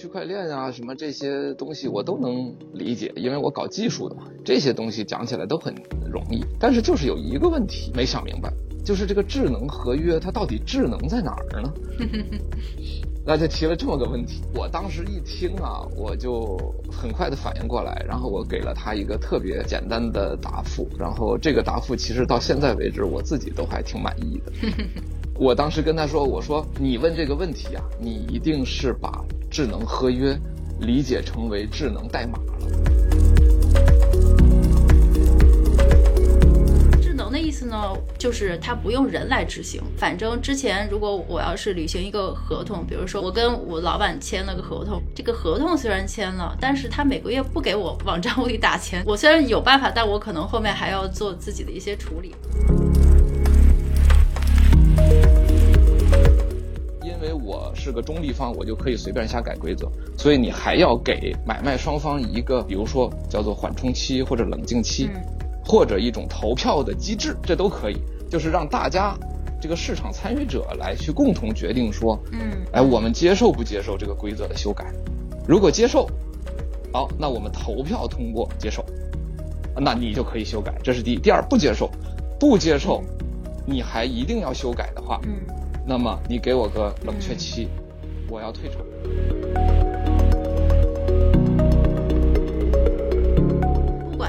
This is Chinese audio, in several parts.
区块链啊，什么这些东西我都能理解，因为我搞技术的嘛，这些东西讲起来都很容易。但是就是有一个问题没想明白，就是这个智能合约它到底智能在哪儿呢？那就提了这么个问题，我当时一听啊，我就很快的反应过来，然后我给了他一个特别简单的答复，然后这个答复其实到现在为止我自己都还挺满意的。我当时跟他说：“我说你问这个问题啊，你一定是把智能合约理解成为智能代码了。智能的意思呢，就是它不用人来执行。反正之前如果我要是履行一个合同，比如说我跟我老板签了个合同，这个合同虽然签了，但是他每个月不给我往账户里打钱。我虽然有办法，但我可能后面还要做自己的一些处理。”我是个中立方，我就可以随便瞎改规则，所以你还要给买卖双方一个，比如说叫做缓冲期或者冷静期，或者一种投票的机制，这都可以，就是让大家这个市场参与者来去共同决定说，嗯，哎，我们接受不接受这个规则的修改？如果接受，好，那我们投票通过接受，那你就可以修改，这是第一。第二，不接受，不接受，你还一定要修改的话，嗯。那么你给我个冷却期，我要退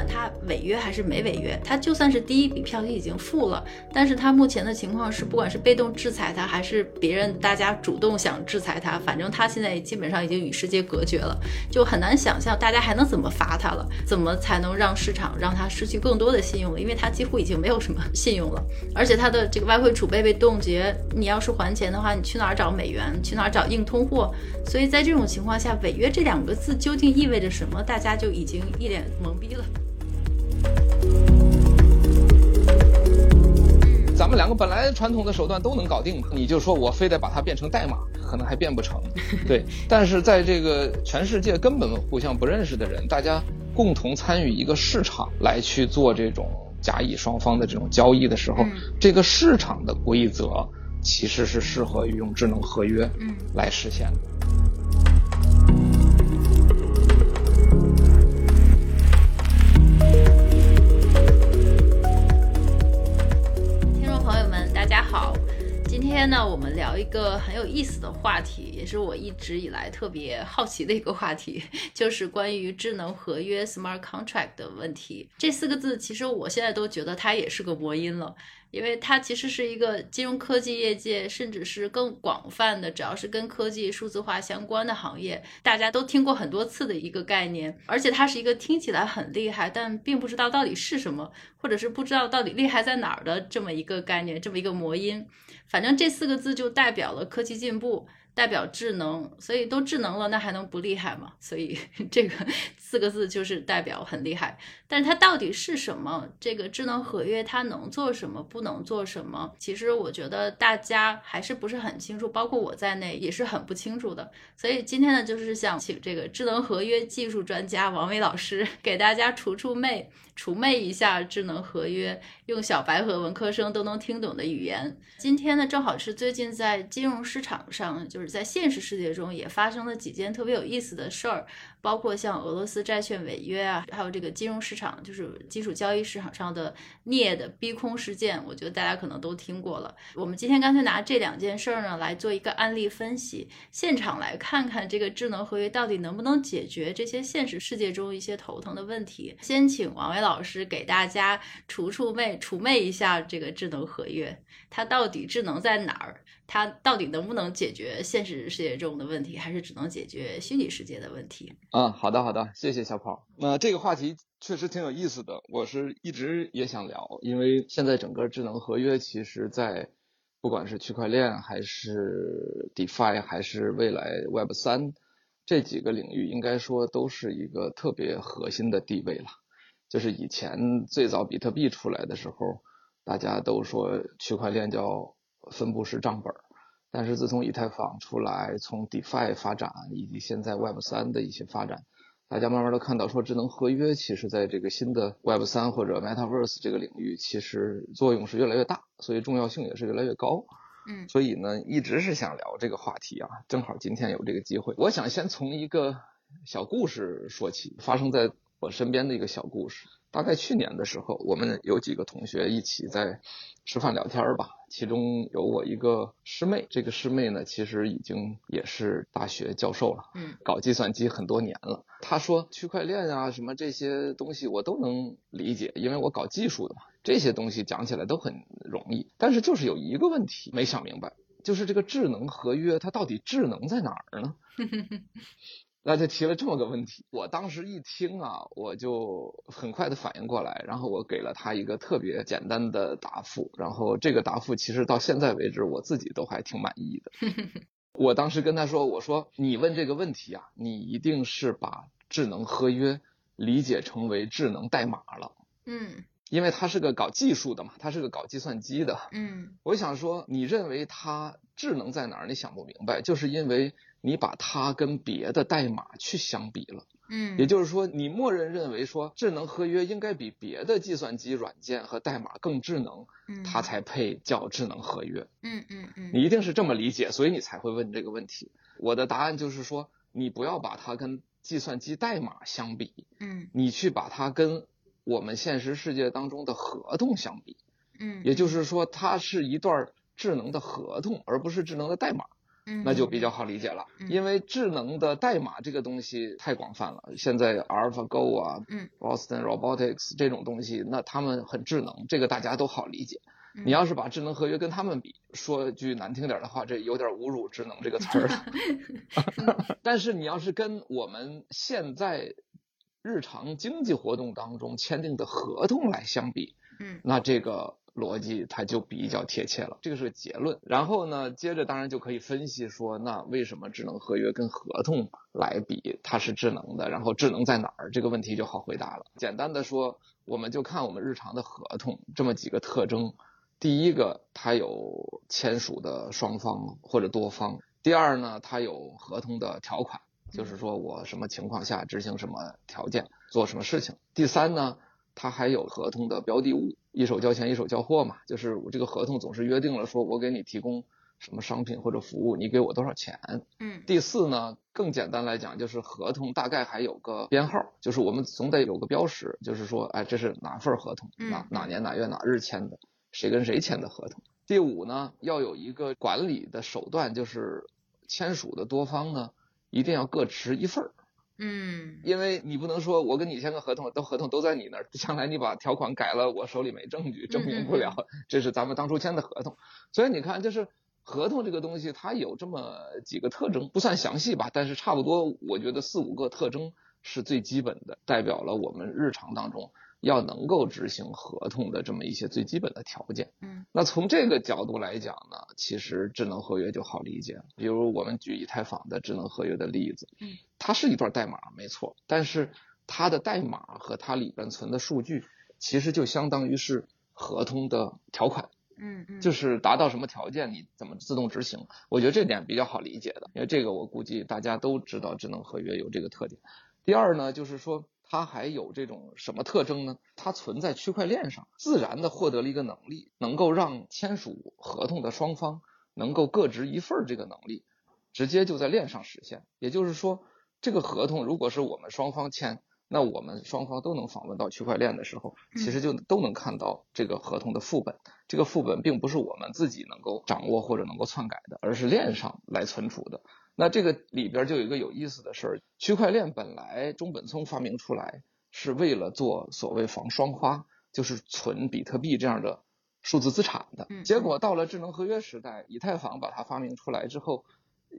他。违约还是没违约？他就算是第一笔票已经付了，但是他目前的情况是，不管是被动制裁他，还是别人大家主动想制裁他，反正他现在基本上已经与世界隔绝了，就很难想象大家还能怎么罚他了，怎么才能让市场让他失去更多的信用了？因为他几乎已经没有什么信用了，而且他的这个外汇储备被冻结，你要是还钱的话，你去哪儿找美元？去哪儿找硬通货？所以在这种情况下，违约这两个字究竟意味着什么？大家就已经一脸懵逼了。咱们两个本来传统的手段都能搞定，你就说我非得把它变成代码，可能还变不成。对，但是在这个全世界根本互相不认识的人，大家共同参与一个市场来去做这种甲乙双方的这种交易的时候，这个市场的规则其实是适合于用智能合约来实现的。今天呢，我们聊一个很有意思的话题，也是我一直以来特别好奇的一个话题，就是关于智能合约 （smart contract） 的问题。这四个字，其实我现在都觉得它也是个魔音了。因为它其实是一个金融科技业界，甚至是更广泛的，只要是跟科技数字化相关的行业，大家都听过很多次的一个概念。而且它是一个听起来很厉害，但并不知道到底是什么，或者是不知道到底厉害在哪儿的这么一个概念，这么一个魔音。反正这四个字就代表了科技进步。代表智能，所以都智能了，那还能不厉害吗？所以 这个 四个字就是代表很厉害。但是它到底是什么？这个智能合约它能做什么，不能做什么？其实我觉得大家还是不是很清楚，包括我在内也是很不清楚的。所以今天呢，就是想请这个智能合约技术专家王伟老师 给大家除除魅。除魅一下智能合约，用小白和文科生都能听懂的语言。今天呢，正好是最近在金融市场上，就是在现实世界中也发生了几件特别有意思的事儿。包括像俄罗斯债券违约啊，还有这个金融市场，就是基础交易市场上的镍的逼空事件，我觉得大家可能都听过了。我们今天干脆拿这两件事儿呢来做一个案例分析，现场来看看这个智能合约到底能不能解决这些现实世界中一些头疼的问题。先请王伟老师给大家除除魅、除魅一下这个智能合约，它到底智能在哪儿？它到底能不能解决现实世界中的问题，还是只能解决虚拟世界的问题？嗯，好的好的，谢谢小跑。那这个话题确实挺有意思的，我是一直也想聊，因为现在整个智能合约，其实在不管是区块链还是 DeFi 还是未来 Web 三这几个领域，应该说都是一个特别核心的地位了。就是以前最早比特币出来的时候，大家都说区块链叫分布式账本。但是自从以太坊出来，从 DeFi 发展，以及现在 Web 三的一些发展，大家慢慢都看到说，智能合约其实在这个新的 Web 三或者 Metaverse 这个领域，其实作用是越来越大，所以重要性也是越来越高。嗯所以呢，一直是想聊这个话题啊，正好今天有这个机会。我想先从一个小故事说起，发生在我身边的一个小故事。大概去年的时候，我们有几个同学一起在吃饭聊天儿吧，其中有我一个师妹，这个师妹呢，其实已经也是大学教授了，嗯搞计算机很多年了。她说区块链啊什么这些东西我都能理解，因为我搞技术的嘛，这些东西讲起来都很容易。但是就是有一个问题没想明白，就是这个智能合约它到底智能在哪儿呢？那就提了这么个问题，我当时一听啊，我就很快的反应过来，然后我给了他一个特别简单的答复，然后这个答复其实到现在为止我自己都还挺满意的。我当时跟他说：“我说你问这个问题啊，你一定是把智能合约理解成为智能代码了，嗯因为他是个搞技术的嘛，他是个搞计算机的。嗯我想说，你认为它智能在哪儿？你想不明白，就是因为你把它跟别的代码去相比了。嗯，也就是说，你默认认为说智能合约应该比别的计算机软件和代码更智能，嗯它才配叫智能合约。嗯嗯嗯，你一定是这么理解，所以你才会问这个问题。我的答案就是说，你不要把它跟计算机代码相比，嗯你去把它跟我们现实世界当中的合同相比。嗯，也就是说，它是一段智能的合同，而不是智能的代码。嗯那就比较好理解了。嗯因为智能的代码这个东西太广泛了，现在 AlphaGo 啊，嗯，Boston Robotics 这种东西，那他们很智能，这个大家都好理解。嗯你要是把智能合约跟他们比，说句难听点的话，这有点侮辱智能这个词儿了。但是你要是跟我们现在日常经济活动当中签订的合同来相比，嗯那这个逻辑它就比较贴切了，这个是个结论。然后呢，接着当然就可以分析说，那为什么智能合约跟合同来比它是智能的？然后智能在哪儿？这个问题就好回答了。简单的说，我们就看我们日常的合同这么几个特征。第一个，它有签署的双方或者多方；第二呢，它有合同的条款，就是说我什么情况下执行什么条件，做什么事情。第三呢，它还有合同的标的物，一手交钱一手交货嘛，就是我这个合同总是约定了说我给你提供什么商品或者服务，你给我多少钱。嗯第四呢，更简单来讲，就是合同大概还有个编号，就是我们总得有个标识，就是说，哎，这是哪份合同，嗯哪哪年哪月哪日签的，谁跟谁签的合同。第五呢，要有一个管理的手段，就是签署的多方呢，一定要各持一份儿。嗯因为你不能说我跟你签个合同，都合同都在你那儿，将来你把条款改了，我手里没证据，证明不了这是咱们当初签的合同。所以你看，就是合同这个东西，它有这么几个特征，不算详细吧，但是差不多，我觉得四五个特征是最基本的，代表了我们日常当中要能够执行合同的这么一些最基本的条件。嗯那从这个角度来讲呢，其实智能合约就好理解了。比如我们举以太坊的智能合约的例子，嗯，它是一段代码没错，但是它的代码和它里边存的数据，其实就相当于是合同的条款，嗯嗯，就是达到什么条件你怎么自动执行。我觉得这点比较好理解的，因为这个我估计大家都知道智能合约有这个特点。第二呢，就是说它还有这种什么特征呢？它存在区块链上，自然的获得了一个能力，能够让签署合同的双方能够各执一份儿这个能力，直接就在链上实现。也就是说，这个合同如果是我们双方签，那我们双方都能访问到区块链的时候，其实就都能看到这个合同的副本。这个副本并不是我们自己能够掌握或者能够篡改的，而是链上来存储的。那这个里边就有一个有意思的事儿，区块链本来中本聪发明出来是为了做所谓防双花，就是存比特币这样的数字资产的嗯。结果到了智能合约时代，以太坊把它发明出来之后，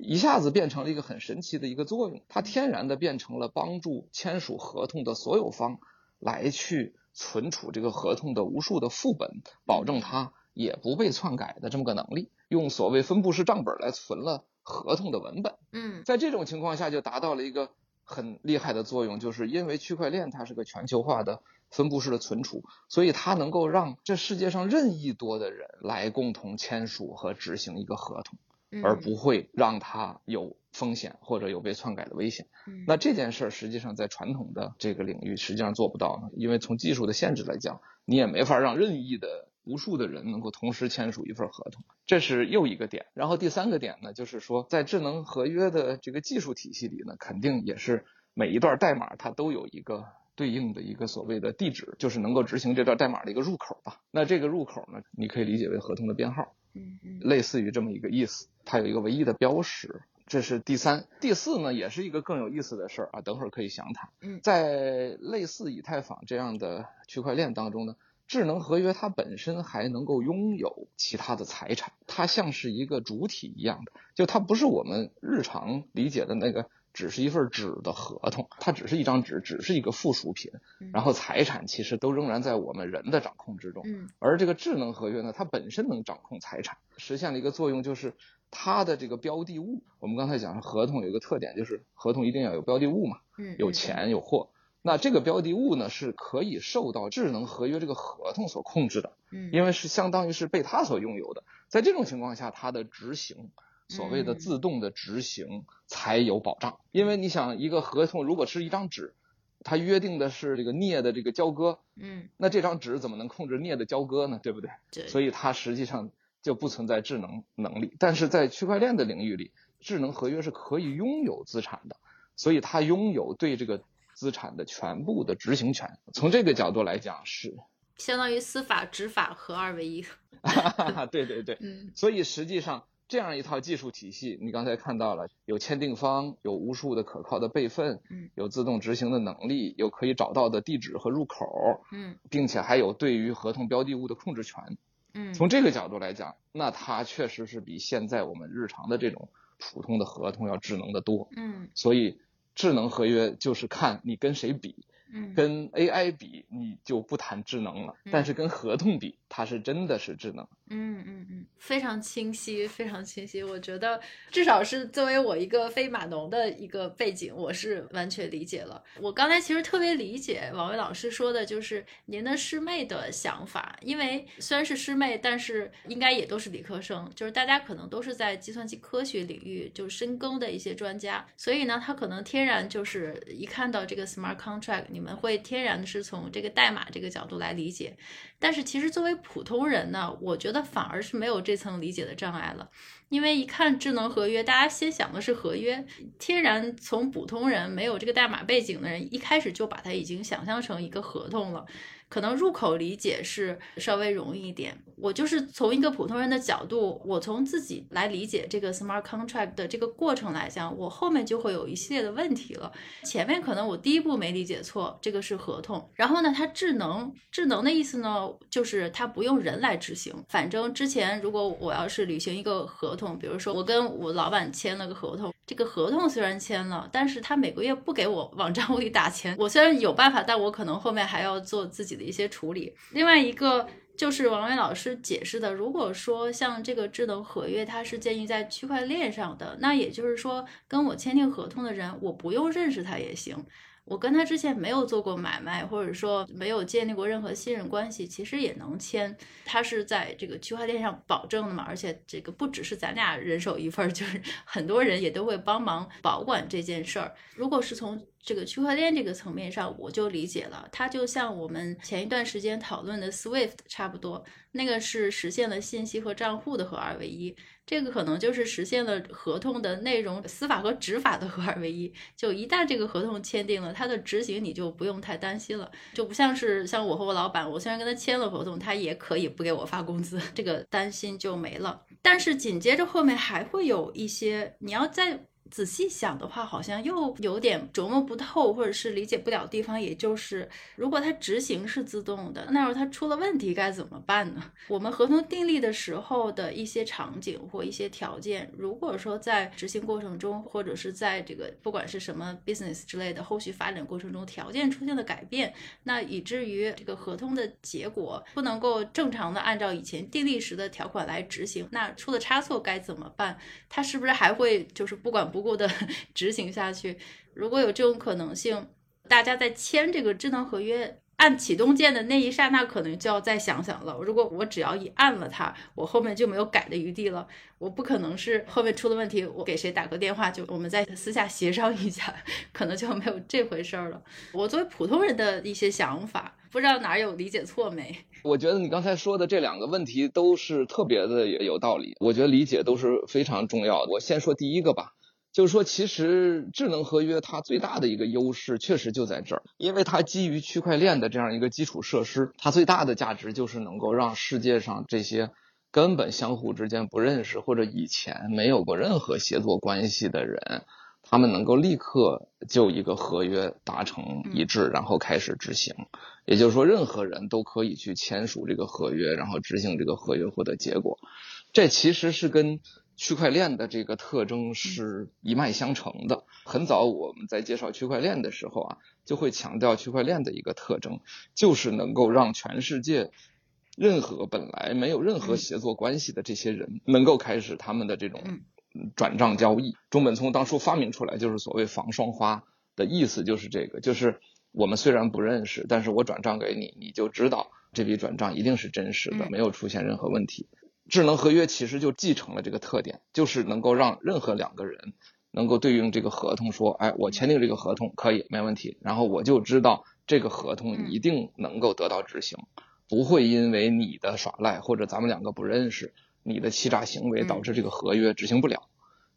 一下子变成了一个很神奇的一个作用，它天然的变成了帮助签署合同的所有方来去存储这个合同的无数的副本，保证它也不被篡改的这么个能力，用所谓分布式账本来存了合同的文本。嗯在这种情况下，就达到了一个很厉害的作用，就是因为区块链它是个全球化的分布式的存储，所以它能够让这世界上任意多的人来共同签署和执行一个合同，嗯，而不会让它有风险或者有被篡改的危险。嗯那这件事儿实际上在传统的这个领域实际上做不到呢，因为从技术的限制来讲，你也没法让任意的无数的人能够同时签署一份合同，这是又一个点。然后第三个点呢，就是说在智能合约的这个技术体系里呢，肯定也是每一段代码它都有一个对应的一个所谓的地址，就是能够执行这段代码的一个入口吧。那这个入口呢，你可以理解为合同的编号，嗯嗯类似于这么一个意思。它有一个唯一的标识。这是第三、第四呢，也是一个更有意思的事儿啊，等会儿可以详谈。嗯在类似以太坊这样的区块链当中呢，智能合约它本身还能够拥有其他的财产，它像是一个主体一样的，就它不是我们日常理解的那个只是一份纸的合同，它只是一张纸，只是一个附属品，然后财产其实都仍然在我们人的掌控之中。嗯而这个智能合约呢，它本身能掌控财产，实现了一个作用，就是它的这个标的物。我们刚才讲合同有一个特点，就是合同一定要有标的物嘛，嗯，有钱有货。那这个标的物呢，是可以受到智能合约这个合同所控制的，嗯，因为是相当于是被它所拥有的。在这种情况下，它的执行，所谓的嗯自动的执行才有保障。因为你想，一个合同如果是一张纸，它约定的是这个镍的这个交割，嗯那这张纸怎么能控制镍的交割呢？对不对？对，所以它实际上就不存在智能能力。但是在区块链的领域里，智能合约是可以拥有资产的，所以它拥有对这个资产的全部的执行权。从这个角度来讲是，相当于司法执法合二为一。对对对。嗯所以实际上这样一套技术体系，你刚才看到了，有签订方，有无数的可靠的备份，嗯。有自动执行的能力，有可以找到的地址和入口，嗯。并且还有对于合同标的物的控制权。嗯，从这个角度来讲，那它确实是比现在我们日常的这种普通的合同要智能的多。嗯。所以，智能合约就是看你跟谁比，嗯。跟 AI 比你就不谈智能了，嗯。但是跟合同比，它是真的是智能。嗯嗯嗯，非常清晰，非常清晰。我觉得至少是作为我一个非码农的一个背景，我是完全理解了。我刚才其实特别理解王威老师说的，就是您的师妹的想法，因为虽然是师妹，但是应该也都是理科生，就是大家可能都是在计算机科学领域就深耕的一些专家，所以呢，他可能天然就是一看到这个 smart contract，你们会天然的是从这个代码这个角度来理解。但是其实作为普通人呢，我觉得反而是没有这层理解的障碍了，因为一看智能合约，大家先想的是合约，天然从普通人没有这个代码背景的人，一开始就把它已经想象成一个合同了。可能入口理解是稍微容易一点。我就是从一个普通人的角度，我从自己来理解这个 smart contract 的这个过程来讲，我后面就会有一系列的问题了。前面可能我第一步没理解错，这个是合同。然后呢，它智能，智能的意思呢，就是它不用人来执行。反正之前如果我要是履行一个合同，比如说我跟我老板签了个合同，这个合同虽然签了，但是他每个月不给我往账户里打钱。我虽然有办法，但我可能后面还要做自己的一些处理。另外一个。就是王伟老师解释的，如果说像这个智能合约，它是建立在区块链上的，那也就是说，跟我签订合同的人，我不用认识他也行。我跟他之前没有做过买卖，或者说没有建立过任何信任关系，其实也能签。他是在这个区块链上保证的嘛，而且这个不只是咱俩人手一份，就是很多人也都会帮忙保管这件事儿。如果是从这个区块链这个层面上，我就理解了，它就像我们前一段时间讨论的 SWIFT 差不多，那个是实现了信息和账户的合二为一。这个可能就是实现了合同的内容、司法和执法的合二为一。就一旦这个合同签订了，它的执行你就不用太担心了，就不像是像我和我老板，我虽然跟他签了合同，他也可以不给我发工资，这个担心就没了。但是紧接着后面还会有一些，你要在。仔细想的话，好像又有点琢磨不透，或者是理解不了地方。也就是，如果它执行是自动的，那要是它出了问题该怎么办呢？我们合同订立的时候的一些场景或一些条件，如果说在执行过程中，或者是在这个不管是什么 business 之类的后续发展过程中，条件出现了改变，那以至于这个合同的结果不能够正常的按照以前订立时的条款来执行，那出了差错该怎么办？它是不是还会就是不管不顾的 执行下去？如果有这种可能性，大家在签这个智能合约。按启动键的那一刹那，可能就要再想想了。如果我只要一按了它，我后面就没有改的余地了。我不可能是后面出了问题，我给谁打个电话，就我们再私下协商一下，可能就没有这回事儿了。我作为普通人的一些想法，不知道哪有理解错没？我觉得你刚才说的这两个问题都是特别的有道理，我觉得理解都是非常重要的。我先说第一个吧。就是说，其实智能合约它最大的一个优势，确实就在这儿，因为它基于区块链的这样一个基础设施，它最大的价值就是能够让世界上这些根本相互之间不认识或者以前没有过任何协作关系的人，他们能够立刻就一个合约达成一致，然后开始执行。也就是说，任何人都可以去签署这个合约，然后执行这个合约获得结果。这其实是跟区块链的这个特征是一脉相承的。很早我们在介绍区块链的时候啊，就会强调区块链的一个特征，就是能够让全世界任何本来没有任何协作关系的这些人，能够开始他们的这种转账交易。中本聪当初发明出来就是所谓防双花的意思，就是这个，就是我们虽然不认识，但是我转账给你，你就知道这笔转账一定是真实的，没有出现任何问题。智能合约其实就继承了这个特点，就是能够让任何两个人能够对应这个合同说，哎，我签订这个合同可以没问题，然后我就知道这个合同一定能够得到执行，不会因为你的耍赖或者咱们两个不认识，你的欺诈行为导致这个合约执行不了。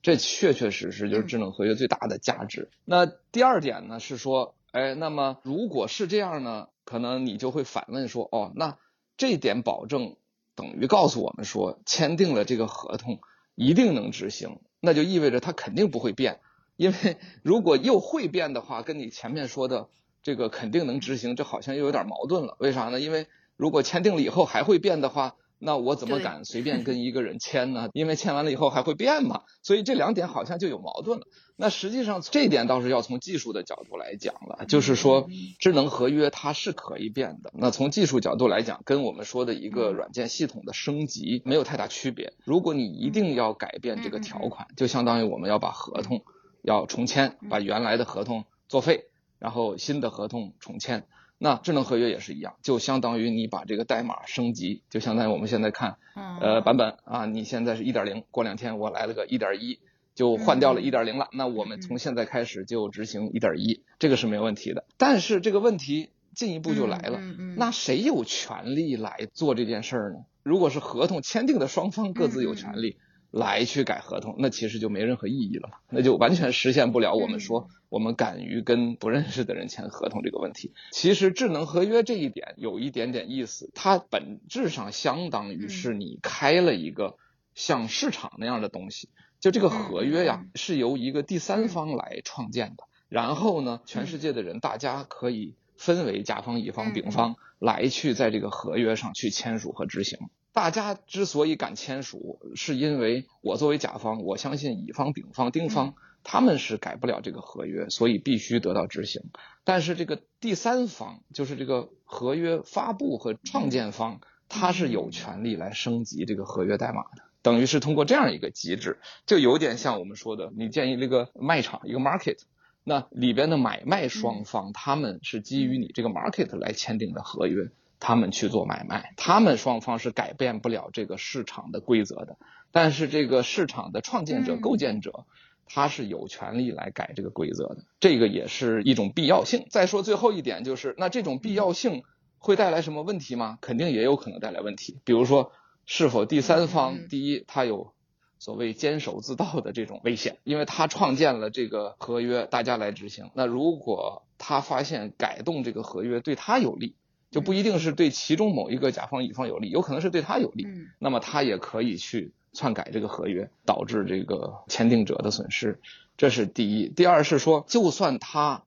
这确确实实就是智能合约最大的价值。那第二点呢是说，哎，那么如果是这样呢，可能你就会反问说，哦，那这点保证。等于告诉我们说，签订了这个合同一定能执行，那就意味着它肯定不会变。因为如果又会变的话，跟你前面说的这个肯定能执行，这好像又有点矛盾了。为啥呢？因为如果签订了以后还会变的话。那我怎么敢随便跟 一个人签呢？因为签完了以后还会变嘛，所以这两点好像就有矛盾了。那实际上这一点倒是要从技术的角度来讲了，就是说智能合约它是可以变的。那从技术角度来讲，跟我们说的一个软件系统的升级没有太大区别。如果你一定要改变这个条款，就相当于我们要把合同要重签，把原来的合同作废，然后新的合同重签。那智能合约也是一样，就相当于你把这个代码升级，就相当于我们现在看，呃，版本啊，你现在是一点零，过两天我来了个一点一，就换掉了一点零了。那我们从现在开始就执行一点一，这个是没有问题的。但是这个问题进一步就来了，那谁有权利来做这件事儿呢？如果是合同签订的双方各自有权利。来去改合同，那其实就没任何意义了嘛，那就完全实现不了我们说我们敢于跟不认识的人签合同这个问题。其实智能合约这一点有一点点意思，它本质上相当于是你开了一个像市场那样的东西，就这个合约呀是由一个第三方来创建的，然后呢，全世界的人大家可以分为甲方、乙方、丙方来去在这个合约上去签署和执行。大家之所以敢签署，是因为我作为甲方，我相信乙方、丙方、丁方他们是改不了这个合约，所以必须得到执行。但是这个第三方，就是这个合约发布和创建方，他是有权利来升级这个合约代码的，等于是通过这样一个机制，就有点像我们说的，你建议这个卖场一个 market，那里边的买卖双方他们是基于你这个 market 来签订的合约。他们去做买卖，他们双方是改变不了这个市场的规则的，但是这个市场的创建者、构建者，他是有权利来改这个规则的，这个也是一种必要性。再说最后一点，就是那这种必要性会带来什么问题吗？肯定也有可能带来问题，比如说是否第三方，第一他有所谓监守自盗的这种危险，因为他创建了这个合约，大家来执行，那如果他发现改动这个合约对他有利。就不一定是对其中某一个甲方乙方有利，有可能是对他有利。那么他也可以去篡改这个合约，导致这个签订者的损失。这是第一。第二是说，就算他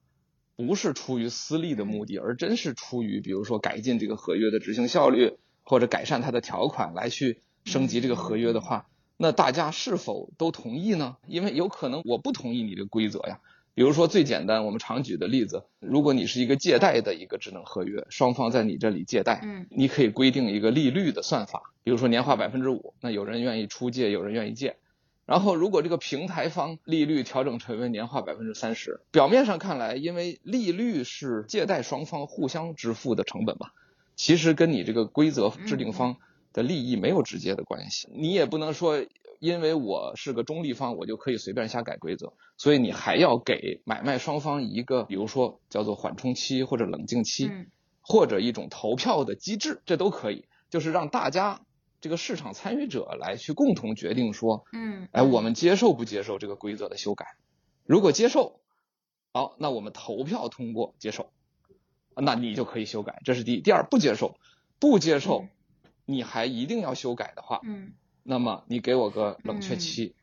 不是出于私利的目的，而真是出于比如说改进这个合约的执行效率，或者改善它的条款来去升级这个合约的话，那大家是否都同意呢？因为有可能我不同意你的规则呀。比如说最简单，我们常举的例子，如果你是一个借贷的一个智能合约，双方在你这里借贷，嗯，你可以规定一个利率的算法，比如说年化百分之五，那有人愿意出借，有人愿意借，然后如果这个平台方利率调整成为年化百分之三十，表面上看来，因为利率是借贷双方互相支付的成本嘛，其实跟你这个规则制定方的利益没有直接的关系。你也不能说，因为我是个中立方，我就可以随便瞎改规则，所以你还要给买卖双方一个，比如说叫做缓冲期或者冷静期，或者一种投票的机制，这都可以，就是让大家。这个市场参与者来去共同决定说，嗯，哎，我们接受不接受这个规则的修改？如果接受，好，那我们投票通过接受，那你就可以修改。这是第一。第二，不接受，不接受，你还一定要修改的话，嗯，那么你给我个冷却期，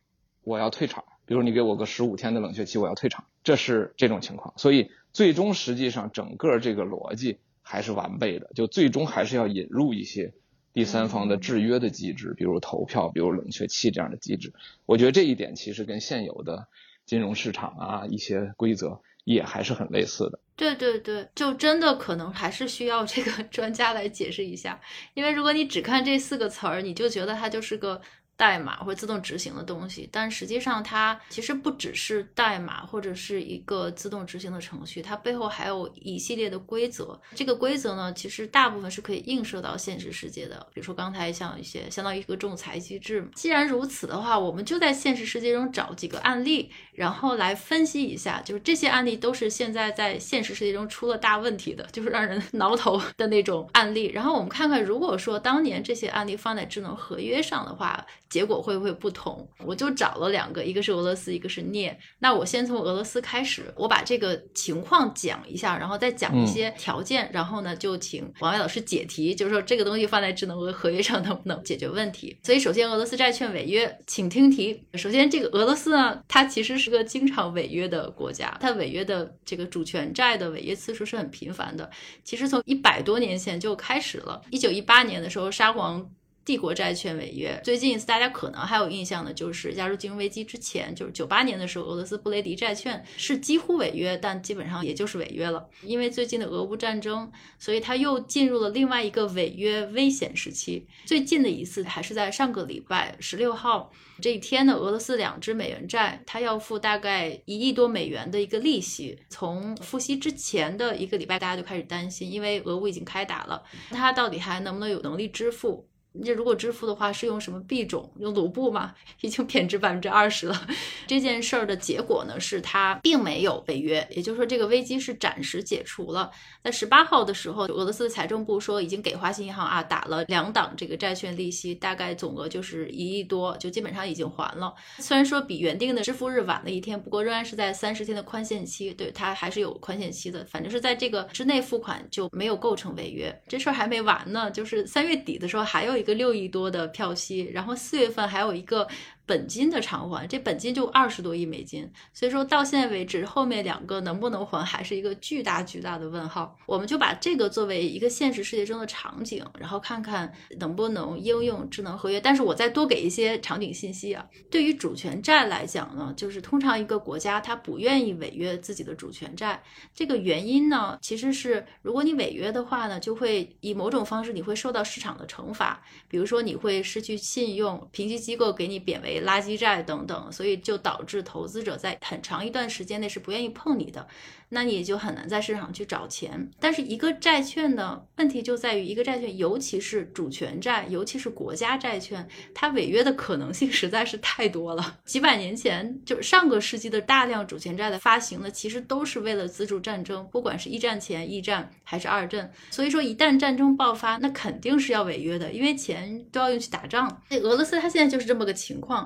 我要退场。比如你给我个十五天的冷却期，我要退场。这是这种情况。所以最终实际上整个这个逻辑还是完备的，就最终还是要引入一些。第三方的制约的机制，比如投票，比如冷却期这样的机制，我觉得这一点其实跟现有的金融市场啊一些规则也还是很类似的。对对对，就真的可能还是需要这个 专家来解释一下，因为如果你只看这四个词儿，你就觉得它就是个。代码或者自动执行的东西，但实际上它其实不只是代码或者是一个自动执行的程序，它背后还有一系列的规则。这个规则呢，其实大部分是可以映射到现实世界的。比如说刚才像一些相当于一个仲裁机制。既然如此的话，我们就在现实世界中找几个案例，然后来分析一下，就是这些案例都是现在在现实世界中出了大问题的，就是让人 挠头的那种案例。然后我们看看，如果说当年这些案例放在智能合约上的话。结果会不会不同？我就找了两个，一个是俄罗斯，一个是镍。那我先从俄罗斯开始，我把这个情况讲一下，然后再讲一些条件，然后呢就请王伟老师解题，就是说这个东西放在智能合合约上能不能解决问题？所以首先俄罗斯债券违约，请听题。首先这个俄罗斯呢，它其实是个经常违约的国家，它违约的这个主权债的违约次数是很频繁的。其实从一百多年前就开始了，一九一八年的时候沙皇。帝国债券违约，最近一次大家可能还有印象的，就是加入金融危机之前，就是九八年的时候，俄罗斯布雷迪债券是几乎违约，但基本上也就是违约了。因为最近的俄乌战争，所以它又进入了另外一个违约危险时期。最近的一次还是在上个礼拜十六号这一天呢，俄罗斯两支美元债，它要付大概一亿多美元的一个利息。从付息之前的一个礼拜，大家就开始担心，因为俄乌已经开打了，它到底还能不能有能力支付？这如果支付的话，是用什么币种？用卢布吗？已经贬值百分之二十了。这件事儿的结果呢，是它并没有违约，也就是说，这个危机是暂时解除了。在十八号的时候，俄罗斯的财政部说已经给花旗银行啊打了两档这个债券利息，大概总额就是一亿多，就基本上已经还了。虽然说比原定的支付日晚了一天，不过仍然是在三十天的宽限期，对它还是有宽限期的。反正是在这个之内付款就没有构成违约。这事儿还没完呢，就是三月底的时候还有一。个六亿多的票息，然后四月份还有一个。本金的偿还，这本金就二十多亿美金，所以说到现在为止，后面两个能不能还还是一个巨大巨大的问号。我们就把这个作为一个现实世界中的场景，然后看看能不能应用智能合约。但是我再多给一些场景信息啊。对于主权债来讲呢，就是通常一个国家它不愿意违约自己的主权债，这个原因呢，其实是如果你违约的话呢，就会以某种方式你会受到市场的惩罚，比如说你会失去信用，评级机构给你贬为。垃圾债等等，所以就导致投资者在很长一段时间内是不愿意碰你的。那你也就很难在市场去找钱。但是一个债券呢，问题就在于一个债券，尤其是主权债，尤其是国家债券，它违约的可能性实在是太多了。几百年前，就上个世纪的大量主权债的发行呢，其实都是为了资助战争，不管是一战前、一战还是二战。所以说，一旦战争爆发，那肯定是要违约的，因为钱都要用去打仗。那俄罗斯它现在就是这么个情况。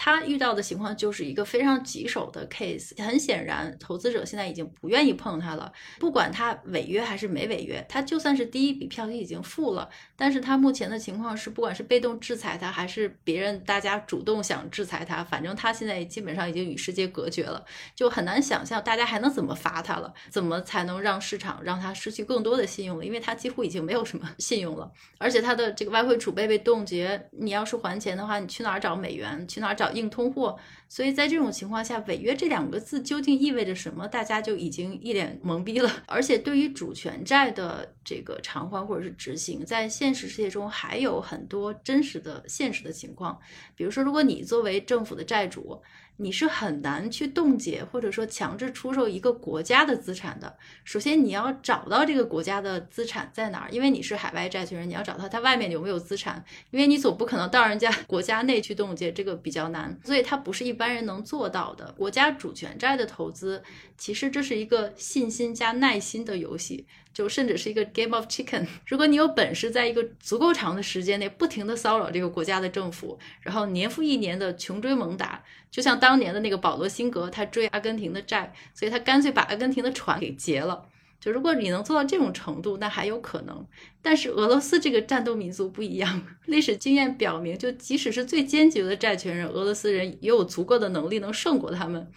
他遇到的情况就是一个非常棘手的 case，很显然，投资者现在已经不愿意碰它了。不管他违约还是没违约，他就算是第一笔票息已经付了，但是他目前的情况是，不管是被动制裁他，还是别人大家主动想制裁他，反正他现在基本上已经与世界隔绝了，就很难想象大家还能怎么罚他了，怎么才能让市场让他失去更多的信用了？因为他几乎已经没有什么 信用了，而且他的这个外汇储备被冻结，你要是还钱的话，你去哪儿找美元？去哪儿找？硬通货，所以在这种情况下，违约这两个字究竟意味着什么，大家就已经一脸懵逼了。而且对于主权债的这个偿还或者是执行，在现实世界中还有很多真实的现实的情况，比如说，如果你作为政府的债主。你是很难去冻结或者说强制出售一个国家的资产的。首先，你要找到这个国家的资产在哪儿，因为你是海外债权人，你要找到它外面有没有资产，因为你总不可能到人家 国家内去冻结，这个比较难，所以它不是一般人能做到的。国家主权债的投资，其实这是一个信心加耐心的游戏。就甚至是一个 game of chicken。如果你有本事在一个足够长的时间内不停的骚扰这个国家的政府，然后年复一年的穷追猛打，就像当年的那个保罗辛格，他追阿根廷的债，所以他干脆把阿根廷的船给劫了。就如果你能做到这种程度，那还有可能。但是俄罗斯这个战斗民族不一样，历史经验表明，就即使是最坚决的债权人，俄罗斯人也有足够的能力能胜过他们。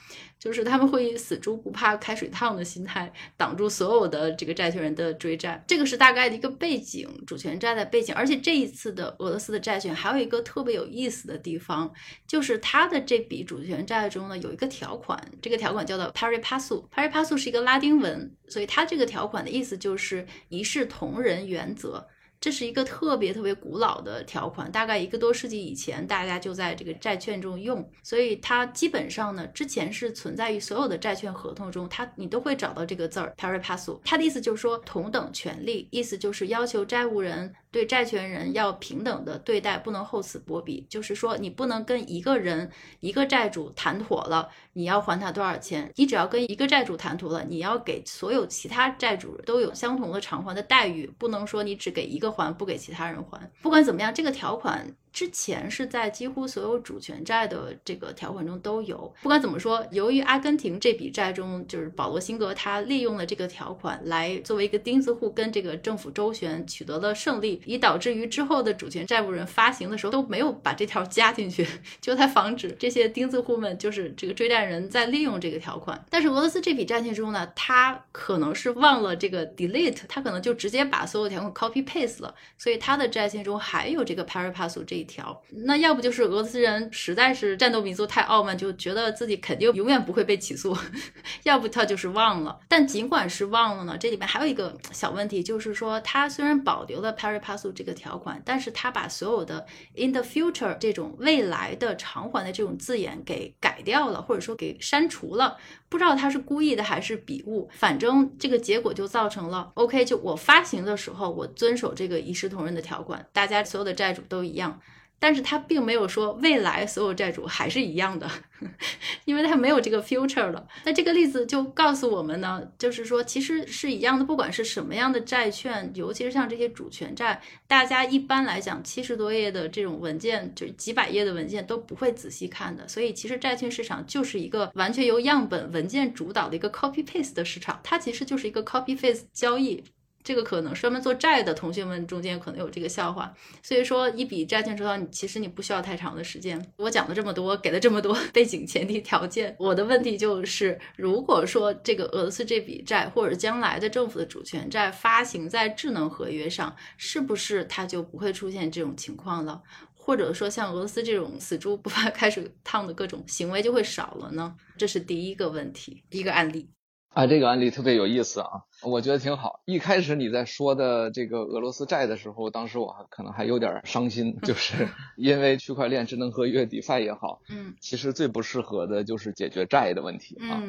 就是他们会以死猪不怕开水烫的心态挡住所有的这个债权人的追债，这个是大概的一个背景，主权债的背景。而且这一次的俄罗斯的债券还有一个特别有意思的地方，就是它的这笔主权债中呢有一个条款，这个条款叫做 pari passu，pari passu 是一个拉丁文，所以它这个条款的意思就是一视同仁原则。这是一个特别特别古老的条款，大概一个多世纪以前，大家就在这个债券中用，所以它基本上呢，之前是存在于所有的债券合同中，它你都会找到这个字儿 pari passu，它的意思就是说同等权利，意思就是要求债务人。对债权人要平等的对待，不能厚此薄彼。就是说，你不能跟一个人、一个债主谈妥了，你要还他多少钱？你只要跟一个债主谈妥了，你要给所有其他债主都有相同的偿还的待遇，不能说你只给一个还，不给其他人还。不管怎么样，这个条款。之前是在几乎所有主权债的这个条款中都有。不管怎么说，由于阿根廷这笔债中，就是保罗辛格他利用了这个条款来作为一个钉子户，跟这个政府周旋，取得了胜利，以导致于之后的主权债务人发行的时候都没有把这条加进去，就在防止这些钉子户们就是这个追债人在利用这个条款。但是俄罗斯这笔债券中呢，他可能是忘了这个 delete，他可能就直接把所有条款 copy paste 了，所以他的债券中还有这个 pari passu 这。一条，那要不就是俄罗斯人实在是战斗民族太傲慢，就觉得自己肯定永远不会被起诉；要不他就是忘了。但尽管是忘了呢，这里面还有一个小问题，就是说他虽然保留了 pari passu 这个条款，但是他把所有的 in the future 这种未来的偿还的这种字眼给改掉了，或者说给删除了。不知道他是故意的还是笔误，反正这个结果就造成了 OK。就我发行的时候，我遵守这个一视同仁的条款，大家所有的债主都一样。但是他并没有说未来所有债主还是一样的，因为他没有这个 future 了。那这个例子就告诉我们呢，就是说其实是一样的，不管是什么样的债券，尤其是像这些主权债，大家一般来讲七十多页的这种文件，就是几百页的文件都不会仔细看的。所以其实债券市场就是一个完全由样本文件主导的一个 copy paste 的市场，它其实就是一个 copy paste 交易。这个可能专门做债的同学们中间可能有这个笑话，所以说一笔债券收到，你其实你不需要太长的时间。我讲了这么多，给了这么多 背景前提条件，我的问题就是，如果说这个俄罗斯这笔债或者将来的政府的主权债发行在智能合约上，是不是它就不会出现这种情况了？或者说像俄罗斯这种死猪不怕 开水烫的各种行为就会少了呢？这是第一个问题，第一个案例。啊，这个案例特别有意思啊，我觉得挺好。一开始你在说的这个俄罗斯债的时候，当时我还可能还有点伤心，就是因为区块链、智能合约、DeFi 也好，嗯，其实最不适合的就是解决债的问题啊。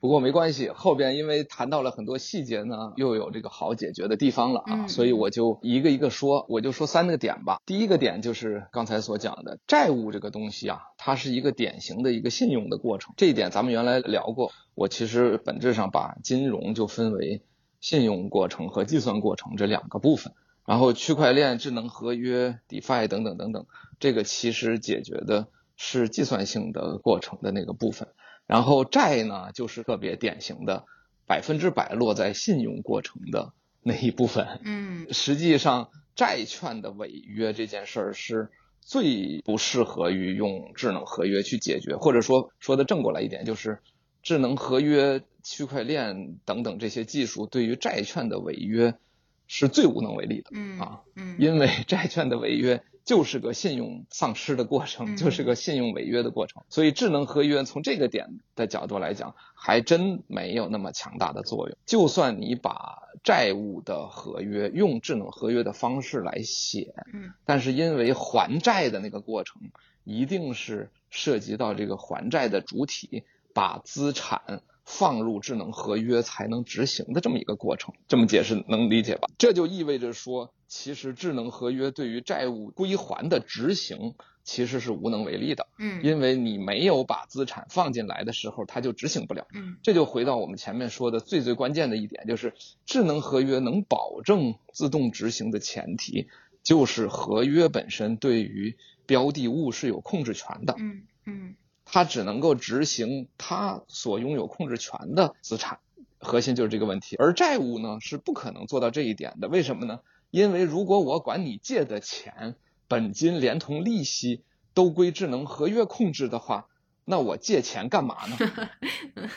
不过没关系，后边因为谈到了很多细节呢，又有这个好解决的地方了啊，所以我就一个一个说，我就说三个点吧。第一个点就是刚才所讲的债务这个东西啊，它是一个典型的一个信用的过程，这一点咱们原来聊过。我其实本质上把金融就分为信用过程和计算过程这两个部分，然后区块链、智能合约、DeFi 等等等等，这个其实解决的是计算性的过程的那个部分。然后债呢，就是特别典型的百分之百落在信用过程的那一部分。嗯，实际上债券的违约这件事儿是最不适合于用智能合约去解决，或者说说的正过来一点，就是智能合约、区块链等等这些技术对于债券的违约是最无能为力的。嗯啊，嗯，因为债券的违约。就是个信用丧失的过程，嗯就是个信用违约的过程。所以智能合约从这个点的角度来讲，还真没有那么强大的作用。就算你把债务的合约用智能合约的方式来写，嗯但是因为还债的那个过程，一定是涉及到这个还债的主体把资产放入智能合约才能执行的这么一个过程。这么解释能理解吧？这就意味着说，其实智能合约对于债务归还的执行其实是无能为力的，嗯因为你没有把资产放进来的时候，它就执行不了。嗯这就回到我们前面说的最最关键的一点，就是智能合约能保证自动执行的前提，就是合约本身对于标的物是有控制权的，嗯嗯它只能够执行它所拥有控制权的资产，核心就是这个问题。而债务呢是不可能做到这一点的，为什么呢？因为如果我管你借的钱本金连同利息都归智能合约控制的话，那我借钱干嘛呢？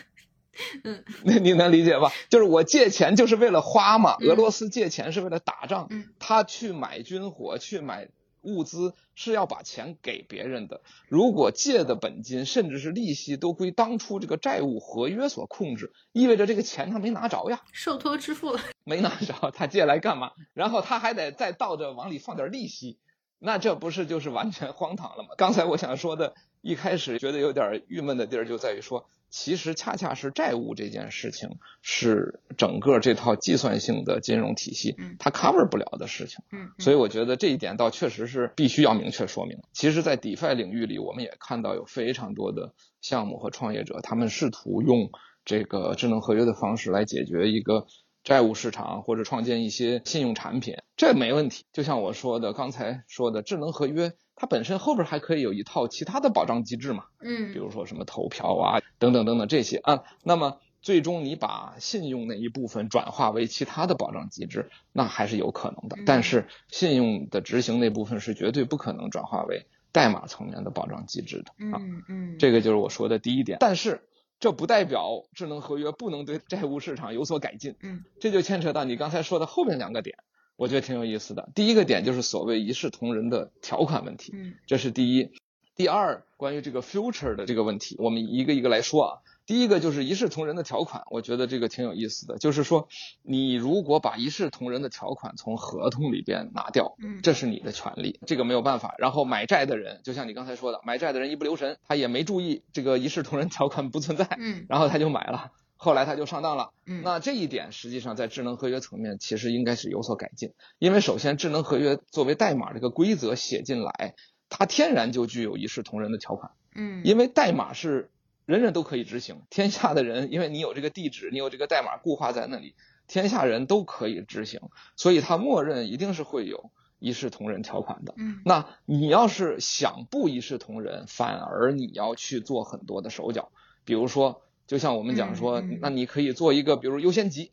那你能理解吧？就是我借钱就是为了花嘛，嗯俄罗斯借钱是为了打仗，嗯他去买军火、去买物资是要把钱给别人的。如果借的本金甚至是利息都归当初这个债务合约所控制，意味着这个钱他没拿着呀，受托支付了。没拿着，他借来干嘛？然后他还得再倒着往里放点利息，那这不是就是完全荒唐了吗？刚才我想说的，一开始觉得有点郁闷的地儿就在于说，其实恰恰是债务这件事情是整个这套计算性的金融体系嗯它 cover 不了的事情。嗯所以我觉得这一点倒确实是必须要明确说明。其实，在 DeFi 领域里，我们也看到有非常多的项目和创业者，他们试图用这个智能合约的方式来解决一个债务市场或者创建一些信用产品，这没问题。就像我说的，刚才说的智能合约，它本身后边还可以有一套其他的保障机制嘛，嗯比嗯如说什么投票啊，等等等等这些啊。那么最终你把信用那一部分转化为其他的保障机制，那还是有可能的嗯。但是信用的执行那部分是绝对不可能转化为代码层面的保障机制的啊。嗯嗯，这个就是我说的第一点。但是这不代表智能合约不能对债务市场有所改进。嗯，这就牵扯到你刚才说的后面两个点，我觉得挺有意思的。第一个点就是所谓一视同仁的条款问题，嗯这是第一。第二，关于这个 future 的这个问题，我们一个一个来说啊。第一个就是一视同仁的条款，我觉得这个挺有意思的。就是说，你如果把一视同仁的条款从合同里边拿掉，嗯这是你的权利，这个没有办法。然后买债的人，就像你刚才说的，买债的人一不留神，他也没注意这个一视同仁条款不存在，嗯然后他就买了，后来他就上当了。嗯，那这一点实际上在智能合约层面其实应该是有所改进，因为首先智能合约作为代码这个规则写进来，它天然就具有一视同仁的条款，嗯。因为代码是人人都可以执行，天下的人因为你有这个地址，你有这个代码固化在那里，天下人都可以执行，所以它默认一定是会有一视同仁条款的。嗯。那你要是想不一视同仁，反而你要去做很多的手脚，比如说，就像我们讲说，那你可以做一个，比如优先级，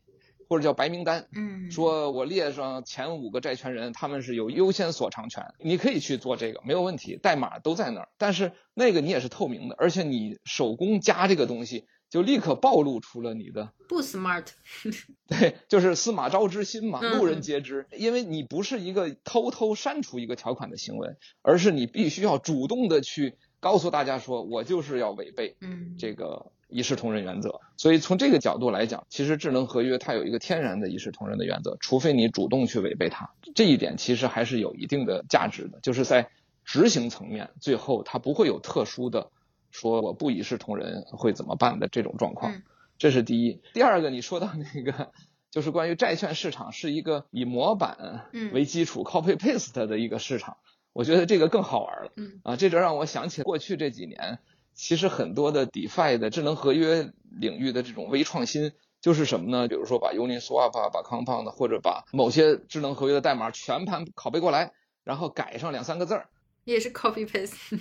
或者叫白名单，嗯。说我列上前五个债权人，他们是有优先所偿权，你可以去做这个，没有问题，代码都在那儿，但是那个你也是透明的，而且你手工加这个东西，就立刻暴露出了你的不 smart，对，就是司马昭之心嘛，嗯路人皆知。因为你不是一个偷偷删除一个条款的行为，而是你必须要主动的去告诉大家说，我就是要违背嗯。这个一视同仁原则。所以从这个角度来讲，其实智能合约它有一个天然的一视同仁的原则，除非你主动去违背它。这一点其实还是有一定的价值的，就是在执行层面，最后它不会有特殊的说我不一视同仁会怎么办的这种状况。嗯这是第一。第二个，你说到那个，就是关于债券市场是一个以模板嗯为基础、copy paste 的一个市场，我觉得这个更好玩了。嗯啊，这就让我想起过去这几年，其实很多的 DeFi 的智能合约领域的这种微创新。就是什么呢？比如说把 Uniswap 啊、把 Compound 或者把某些智能合约的代码全盘拷贝过来，然后改上两三个字儿，也是 copy paste，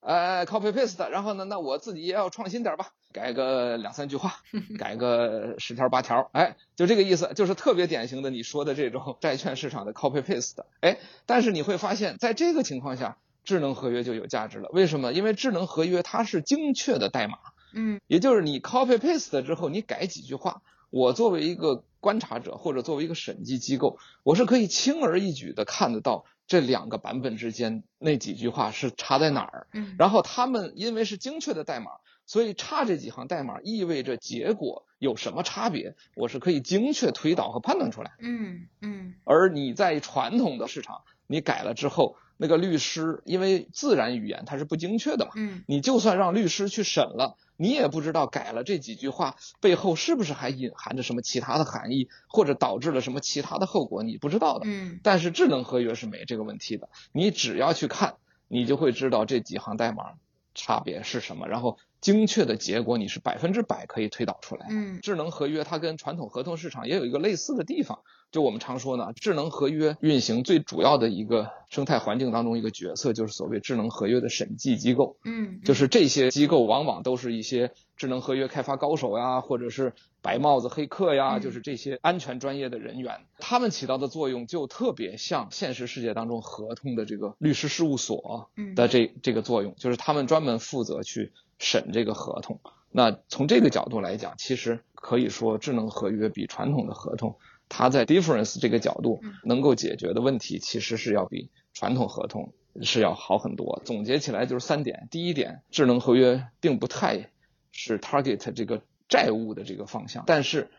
呃，copy paste，然后呢，那我自己也要创新点吧，改个两三句话，改个十条八条，哎，就这个意思，就是特别典型的你说的这种债券市场的 copy paste，哎，但是你会发现在这个情况下，智能合约就有价值了，为什么？因为智能合约它是精确的代码，嗯也就是你 copy paste 之后，你改几句话，我作为一个观察者或者作为一个审计机构，我是可以轻而易举的看得到这两个版本之间那几句话是差在哪儿。嗯，然后他们因为是精确的代码，所以差这几行代码意味着结果有什么差别，我是可以精确推导和判断出来。嗯嗯而你在传统的市场，你改了之后，那个律师因为自然语言它是不精确的嘛，嗯你就算让律师去审了，你也不知道改了这几句话背后是不是还隐含着什么其他的含义，或者导致了什么其他的后果，你不知道的。嗯但是智能合约是没这个问题的，你只要去看，你就会知道这几行代码差别是什么，然后精确的结果你是百分之百可以推导出来。嗯智能合约它跟传统合同市场也有一个类似的地方，就我们常说呢，智能合约运行最主要的一个生态环境当中一个角色，就是所谓智能合约的审计机构。嗯，就是这些机构往往都是一些智能合约开发高手呀，或者是白帽子黑客呀，嗯就是这些安全专业的人员，他们起到的作用就特别像现实世界当中合同的这个律师事务所嗯的这这个作用，就是他们专门负责去审这个合同。那从这个角度来讲，其实可以说智能合约比传统的合同，它在 difference 这个角度嗯能够解决的问题，其实是要比传统合同是要好很多。总结起来就是三点：第一点，智能合约并不太是 target 这个债务的这个方向，但是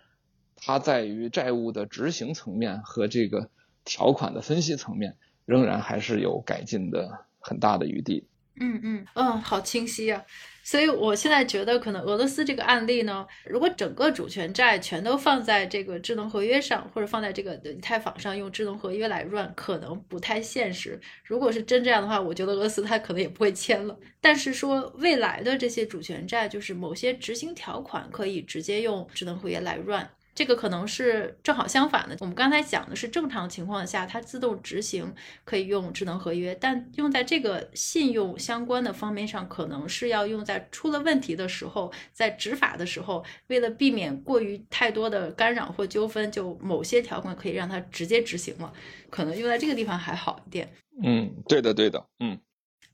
它在于债务的执行层面和这个条款的分析层面，仍然还是有改进的很大的余地。嗯嗯嗯，好清晰啊！所以我现在觉得，可能俄罗斯这个案例呢，如果整个主权债全都放在这个智能合约上，或者放在这个以太坊上用智能合约来 run，可能不太现实。如果是真这样的话，我觉得俄罗斯它可能也不会签了。但是说未来的这些主权债，就是某些执行条款可以直接用智能合约来 run。这个可能是正好相反的。我们刚才讲的是正常情况下，它自动执行可以用智能合约，但用在这个信用相关的方面上，可能是要用在出了问题的时候，在执法的时候，为了避免过于太多的干扰或纠纷，就某些条款可以让它直接执行了，可能用在这个地方还好一点。嗯，对的，对的，嗯。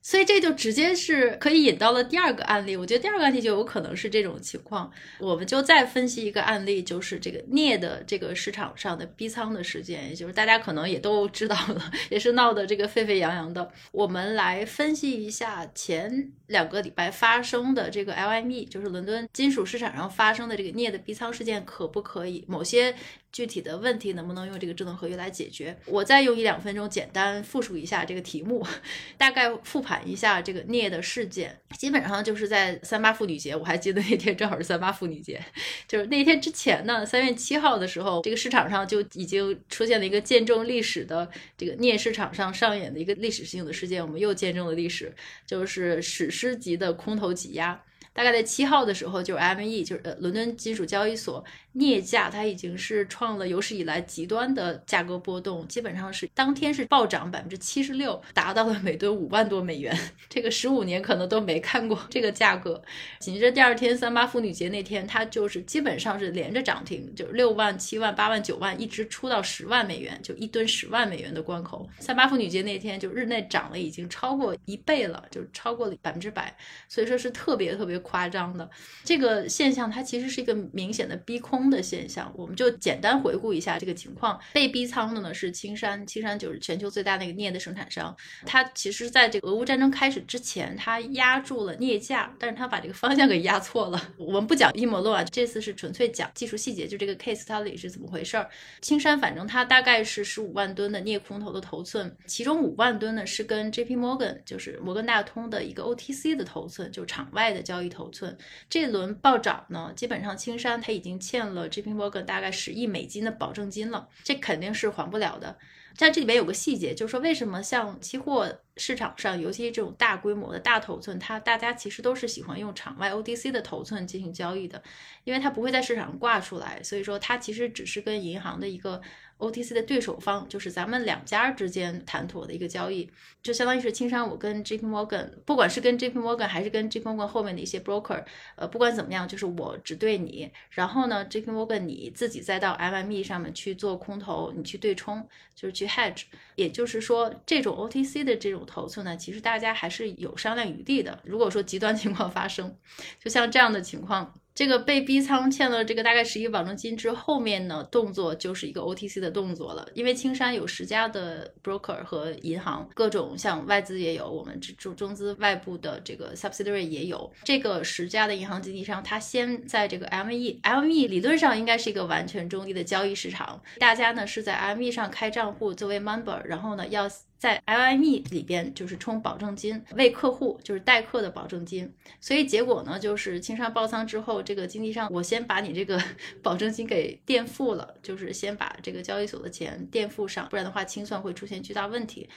所以这就直接是可以引到了第二个案例，我觉得第二个案例就有可能是这种情况。我们就再分析一个案例，就是这个镍的这个市场上的逼仓的事件，也就是大家可能也都知道了，也是闹得这个沸沸扬扬的。我们来分析一下前两个礼拜发生的这个 LME，就是伦敦金属市场上发生的这个镍的逼仓事件，可不可以某些具体的问题能不能用这个智能合约来解决？我再用一两分钟简单复述一下这个题目，大概复盘一下这个镍的事件。基本上就是在三八妇女节，我还记得那天正好是三八妇女节，就是那天之前呢，三月七号的时候，这个市场上就已经出现了一个见证历史的这个镍市场上上演的一个历史性的事件，我们又见证了历史，就是史诗级的空头挤压。大概在七号的时候，就是 ME，就是呃伦敦金属交易所镍价，它已经是创了有史以来极端的价格波动，基本上是当天是暴涨百分之七十六，达到了每吨五万多美元，这个十五年可能都没看过这个价格。紧接着第二天三八妇女节那天，它就是基本上是连着涨停，就六万、七万、八万、九万，一直出到十万美元，就一吨十万美元的关口。三八妇女节那天就日内涨了已经超过一倍了，就超过了百分之百，所以说是特别特别夸张的。这个现象它其实是一个明显的逼空的现象，我们就简单回顾一下这个情况。被逼仓的呢是青山，青山就是全球最大的一个镍的生产商，它其实在这个俄乌战争开始之前，它压住了镍价，但是它把这个方向给压错了。我们不讲阴谋论啊，这次是纯粹讲技术细节，就这个 case 它里是怎么回事儿。青山反正它大概是十五万吨的镍空头的头寸，其中五万吨呢是跟 J.P. Morgan，就是摩根大通的一个 OTC 的头寸，就场外的交易头寸。这轮暴涨呢，基本上青山它已经欠了 J.P. Morgan 大概十亿美金的保证金了，这肯定是还不了的。在这里边有个细节，就是说为什么像期货市场上，尤其这种大规模的大头寸，它大家其实都是喜欢用场外 ODC 的头寸进行交易的，因为它不会在市场上挂出来，所以说它其实只是跟银行的一个 OTC 的对手方，就是咱们两家之间谈妥的一个交易，就相当于是青山我跟 JP Morgan，不管是跟 JP Morgan 还是跟 JP Morgan 后面的一些 broker，呃，不管怎么样，就是我只对你，然后呢，JP Morgan 你自己再到 MME 上面去做空头，你去对冲，就是去 hedge，也就是说，这种 OTC 的这种头寸呢，其实大家还是有商量余地的。如果说极端 情况发生，就像这样的情况。这个被逼仓欠了这个大概十亿保证金之后面呢，动作就是一个 OTC 的动作了。因为青山有十家的 broker 和银行，各种像外资也有，我们中中资外部的这个 subsidiary 也有。这个十家的银行经纪商，它先在这个 ME ME 理论上应该是一个完全中立的交易市场，大家呢是在 ME 上开账户作为 member，然后呢要。在 LME 里边就是充保证金，为客户就是代客的保证金，所以结果呢就是轻商爆仓之后，这个经济上我先把你这个 保证金给垫付了，就是先把这个交易所的钱垫付上，不然的话清算会出现巨大问题。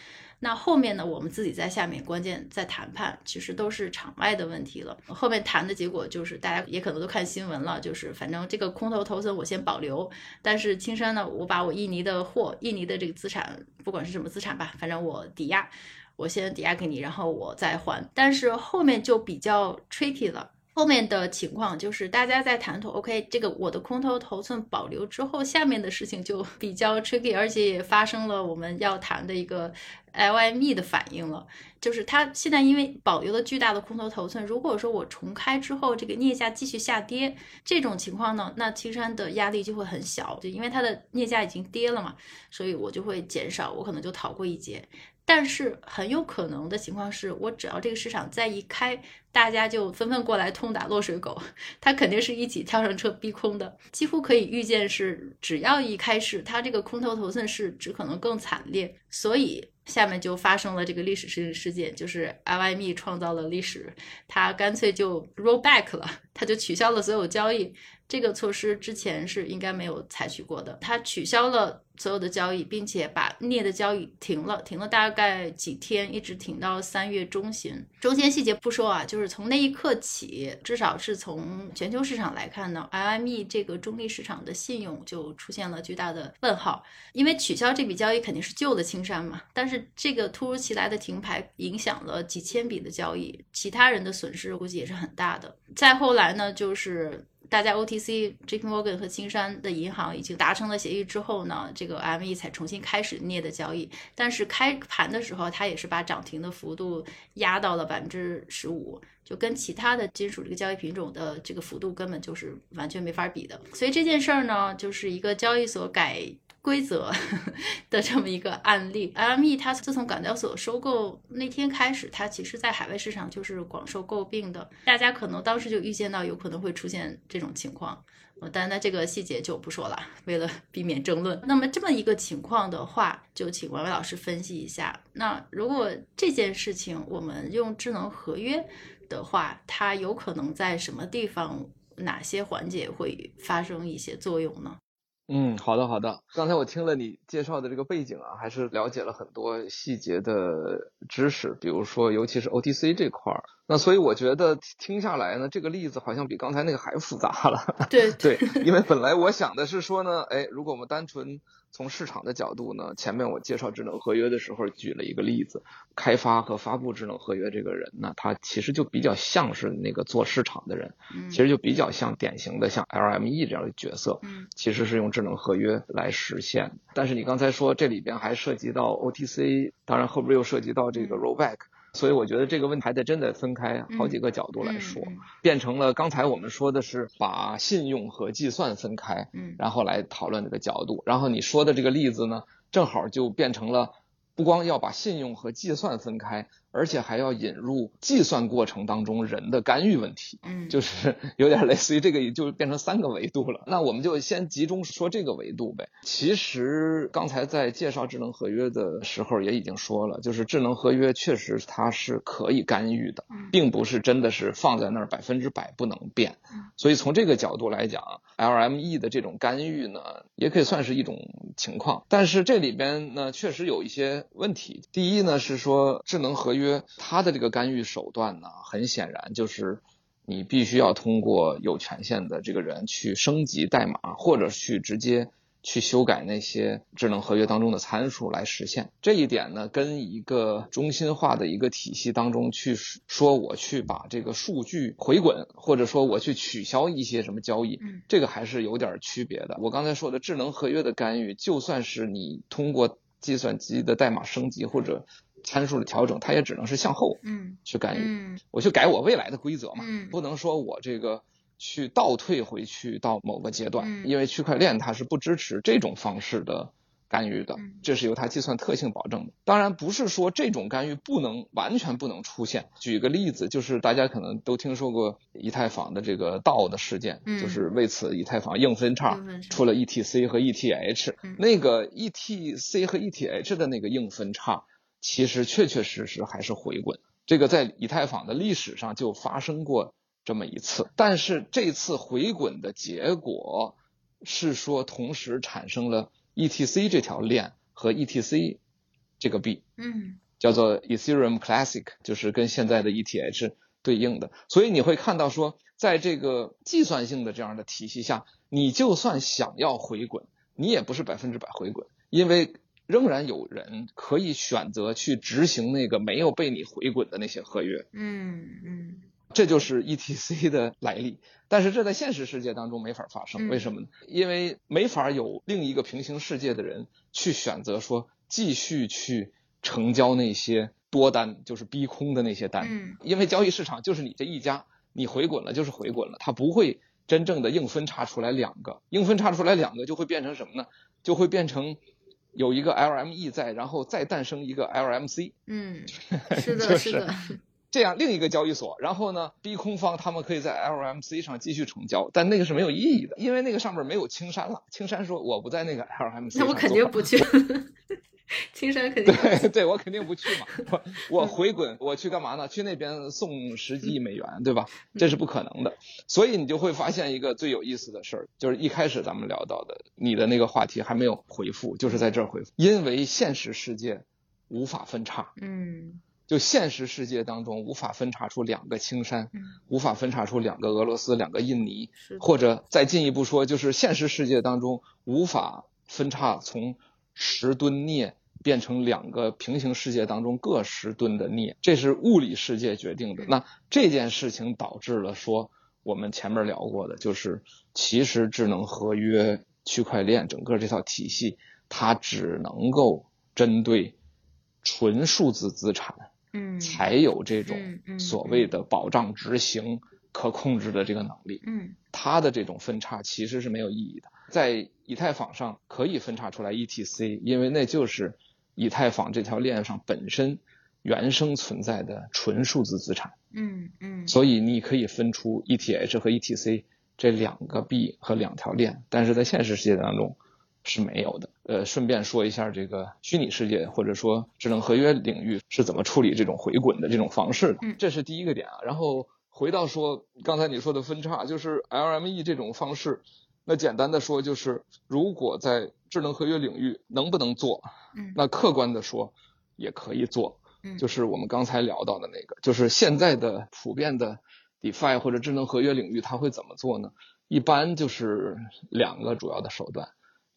那后面呢？我们自己在下面，关键在谈判，其实都是场外的问题了。后面谈的结果就是，大家也可能都看新闻了，就是反正这个空头头寸我先保留，但是青山呢，我把我印尼的货、印尼的这个资产，不管是什么资产吧，反正我抵押，我先抵押给你，然后我再还。但是后面就比较 tricky 了。后面的情况就是大家在谈妥，OK，这个我的空头头寸保留之后，下面的事情就比较 tricky，而且也发生了我们要谈的一个 LME 的反应了，就是它现在因为保留了巨大的空头头寸，如果说我重开之后，这个镍价继续下跌，这种情况呢，那青山的压力就会很小，就因为它的镍价已经跌了嘛，所以我就会减少，我可能就逃过一劫。但是很有可能的情况是，我只要这个市场再一开，大家就纷纷过来痛打落水狗，它肯定是一起跳上车逼空的，几乎可以预见是，只要一开始，它这个空头头寸是只可能更惨烈，所以下面就发生了这个历史事事件，就是 I Y me 创造了历史，他干脆就 roll back 了，他就取消了所有交易。这个措施之前是应该没有采取过的，它取消了所有的交易，并且把镍的交易停了，停了大概几天，一直停到三月中旬。中间细节不说啊，就是从那一刻起，至少是从全球市场来看呢，LME 这个中立市场的信用就出现了巨大的问号。因为取消这笔交易肯定是救了青山嘛，但是这个突如其来的停牌影响了几千笔的交易，其他人的损失估计也是很大的。再后来呢，就是。大家 OTC、JP Morgan 和青山的银行已经达成了协议之后呢，这个 ME 才重新开始镍的交易。但是开盘的时候，它也是把涨停的幅度压到了百分之十五，就跟其他的金属这个交易品种的这个幅度根本就是完全没法比的。所以这件事儿呢，就是一个交易所改。规则 的这么一个案例，LME 它自从港交所收购那天开始，它其实在海外市场就是广受诟病的。大家可能当时就预见到有可能会出现这种情况，但那这个细节就不说了，为了避免争论。那么这么一个情况的话，就请王伟老师分析一下。那如果这件事情我们用智能合约的话，它有可能在什么地方、哪些环节会发生一些作用呢？嗯，好的好的。刚才我听了你介绍的这个背景啊，还是了解了很多细节的知识，比如说尤其是 OTC 这块儿。那所以我觉得听下来呢，这个例子好像比刚才那个还复杂了。对 对，因为本来我想的是说呢，哎，如果我们单纯从市场的角度呢，前面我介绍智能合约的时候举了一个例子，开发和发布智能合约这个人呢，他其实就比较像是那个做市场的人，其实就比较像典型的像 LME 这样的角色，其实是用智能合约来实现。但是你刚才说这里边还涉及到 OTC，当然后边又涉及到这个 rollback。所以我觉得这个问题还得真的分开好几个角度来说，变成了刚才我们说的是把信用和计算分开，然后来讨论这个角度。然后你说的这个例子呢，正好就变成了不光要把信用和计算分开。而且还要引入计算过程当中人的干预问题，嗯，就是 有点类似于这个，就变成三个维度了。那我们就先集中说这个维度呗。其实刚才在介绍智能合约的时候也已经说了，就是智能合约确实它是可以干预的，并不是真的是放在那儿百分之百不能变。所以从这个角度来讲，LME 的这种干预呢，也可以算是一种情况。但是这里边呢，确实有一些问题。第一呢是说智能合约。约它的这个干预手段呢，很显然就是你必须要通过有权限的这个人去升级代码，或者去直接去修改那些智能合约当中的参数来实现。这一点呢，跟一个中心化的一个体系当中去说我去把这个数据回滚，或者说我去取消一些什么交易，这个还是有点区别的。我刚才说的智能合约的干预，就算是你通过计算机的代码升级或者。参数的调整，它也只能是向后，嗯，去干预，嗯，我去改我未来的规则嘛，嗯，不能说我这个去倒退回去到某个阶段，嗯因为区块链它是不支持这种方式的干预的嗯，这是由它计算特性保证的。当然不是说这种干预不能完全不能出现。举个例子，就是大家可能都听说过以太坊的这个盗的事件，嗯就是为此以太坊硬分叉出了 ETC 和 ETH，、嗯那个 ETC 和 ETH 的那个硬分叉，其实确确实实还是回滚。这个在以太坊的历史上就发生过这么一次，但是这次回滚的结果是说同时产生了 ETC 这条链和 ETC 这个币，嗯叫做 Ethereum Classic，就是跟现在的 ETH 对应的。所以你会看到说，在这个计算性的这样的体系下，你就算想要回滚，你也不是百分之百回滚，因为仍然有人可以选择去执行那个没有被你回滚的那些合约。嗯嗯这就是 ETC 的来历，但是这在现实世界当中没法发生，嗯为什么呢？因为没法有另一个平行世界的人去选择说继续去成交那些多单，就是逼空的那些单，嗯因为交易市场就是你这一家，你回滚了就是回滚了，它不会真正的硬分叉出来两个，硬分叉出来两个就会变成什么呢？就会变成有一个 LME 在，然后再诞生一个 LMC，嗯，是的，就是的，这样另一个交易所，然后呢，逼空方他们可以在 LMC 上继续成交，但那个是没有意义的，因为那个上面没有青山了。青山说我不在那个 LMC 上那我肯定不去，青山肯定不去对对，我肯定不去嘛。我我回滚，我去干嘛呢？去那边送十几亿美元，对吧？这是不可能的。所以你就会发现一个最有意思的事儿，就是一开始咱们聊到的，你的那个话题还没有回复，就是在这儿回复，因为现实世界无法分叉。嗯就现实世界当中无法分叉出两个青山，嗯无法分叉出两个俄罗斯、两个印尼，或者再进一步说，就是现实世界当中无法分叉从十吨镍变成两个平行世界当中各十吨的镍，这是物理世界决定的。那这件事情导致了说我们前面聊过的，就是其实智能合约、区块链整个这套体系，它只能够针对纯数字资产。嗯才有这种所谓的保障执行、可控制的这个能力。嗯它的这种分叉其实是没有意义的。在以太坊上可以分叉出来 ETC，因为那就是以太坊这条链上本身原生存在的纯数字资产，嗯嗯，所以你可以分出 ETH 和 ETC 这两个币和两条链，但是在现实世界当中是没有的。呃，顺便说一下这个虚拟世界或者说智能合约领域是怎么处理这种回滚的这种方式的嗯，这是第一个点啊。然后回到说刚才你说的分叉，就是 LME 这种方式。那简单的说，就是如果在智能合约领域能不能做？嗯那客观的说也可以做，嗯就是我们刚才聊到的那个，就是现在的普遍的 DeFi 或者智能合约领域，它会怎么做呢？一般就是两个主要的手段，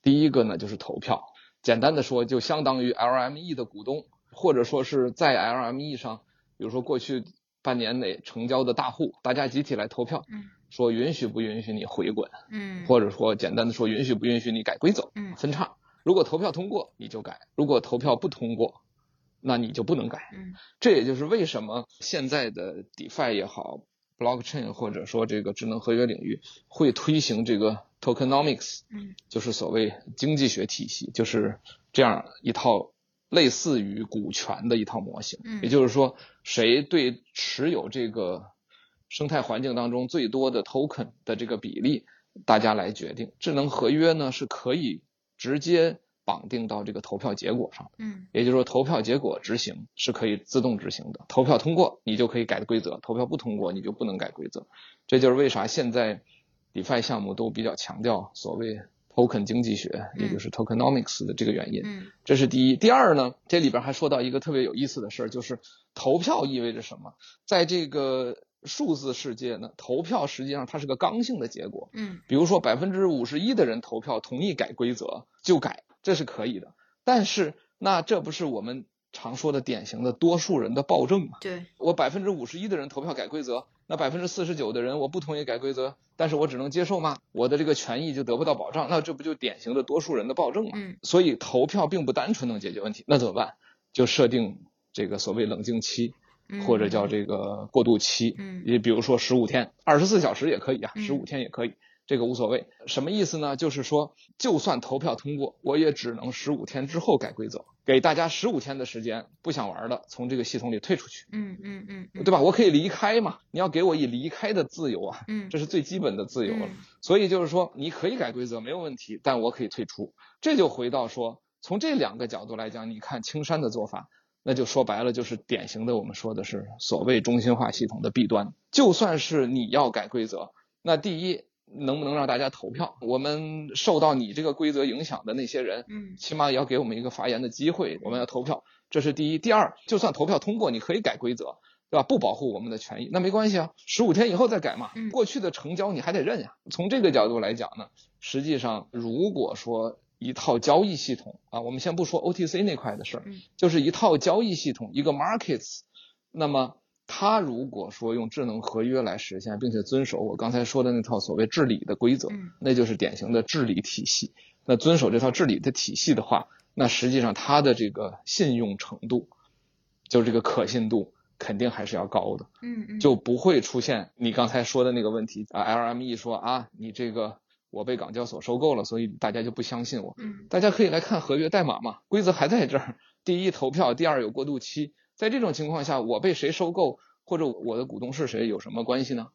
第一个呢就是投票，简单的说就相当于 LME 的股东，或者说是在 LME 上，比如说过去半年内成交的大户，大家集体来投票，嗯说允许不允许你回滚，嗯或者说简单的说允许不允许你改规则，嗯分叉。如果投票通过，你就改；如果投票不通过，那你就不能改。嗯这也就是为什么现在的 DeFi 也好，Blockchain 或者说这个智能合约领域会推行这个 Tokenomics，嗯就是所谓经济学体系，就是这样一套类似于股权的一套模型。嗯也就是说，谁对持有这个生态环境当中最多的 token 的这个比例，大家来决定。智能合约呢是可以直接绑定到这个投票结果上的。嗯也就是说，投票结果执行是可以自动执行的。投票通过，你就可以改规则；投票不通过，你就不能改规则。这就是为啥现在 DeFi 项目都比较强调所谓 token 经济学，也就是 tokenomics 的这个原因。嗯这是第一。第二呢，这里边还说到一个特别有意思的事儿，就是投票意味着什么？在这个数字世界呢，投票实际上它是个刚性的结果。嗯比如说百分之五十一的人投票同意改规则就改，这是可以的。但是那这不是我们常说的典型的多数人的暴政吗？对我百分之五十一的人投票改规则，那百分之四十九的人我不同意改规则，但是我只能接受吗？我的这个权益就得不到保障，那这不就典型的多数人的暴政吗？嗯所以投票并不单纯能解决问题，那怎么办？就设定这个所谓冷静期，嗯或者叫这个过渡期，嗯也比如说十五天、二十四小时也可以啊，嗯十五天也可以。这个无所谓，什么意思呢？就是说，就算投票通过，我也只能十五天之后改规则，给大家十五天的时间，不想玩的从这个系统里退出去，嗯嗯嗯嗯，对吧？我可以离开嘛，你要给我以离开的自由啊，嗯，这是最基本的自由了。嗯所以就是说，你可以改规则没有问题，但我可以退出。这就回到说，从这两个角度来讲，你看青山的做法，那就说白了就是典型的我们说的是所谓中心化系统的弊端。就算是你要改规则，那第一能不能让大家投票？我们受到你这个规则影响的那些人，嗯起码也要给我们一个发言的机会，我们要投票，这是第一。第二，就算投票通过，你可以改规则，对吧？不保护我们的权益，那没关系啊，十五天以后再改嘛嗯。过去的成交你还得认呀。从这个角度来讲呢，实际上如果说一套交易系统啊，我们先不说 OTC 那块的事儿嗯，就是一套交易系统，一个 markets，那么。它如果说用智能合约来实现，并且遵守我刚才说的那套所谓治理的规则，嗯那就是典型的治理体系。那遵守这套治理的体系的话，那实际上它的这个信用程度，就是这个可信度，肯定还是要高的，嗯嗯，就不会出现你刚才说的那个问题啊。LME 说啊，你这个我被港交所收购了，所以大家就不相信我。嗯大家可以来看合约代码嘛，规则还在这儿。第一投票，第二有过渡期。在这种情况下，我被谁收购或者我的股东是谁有什么关系呢？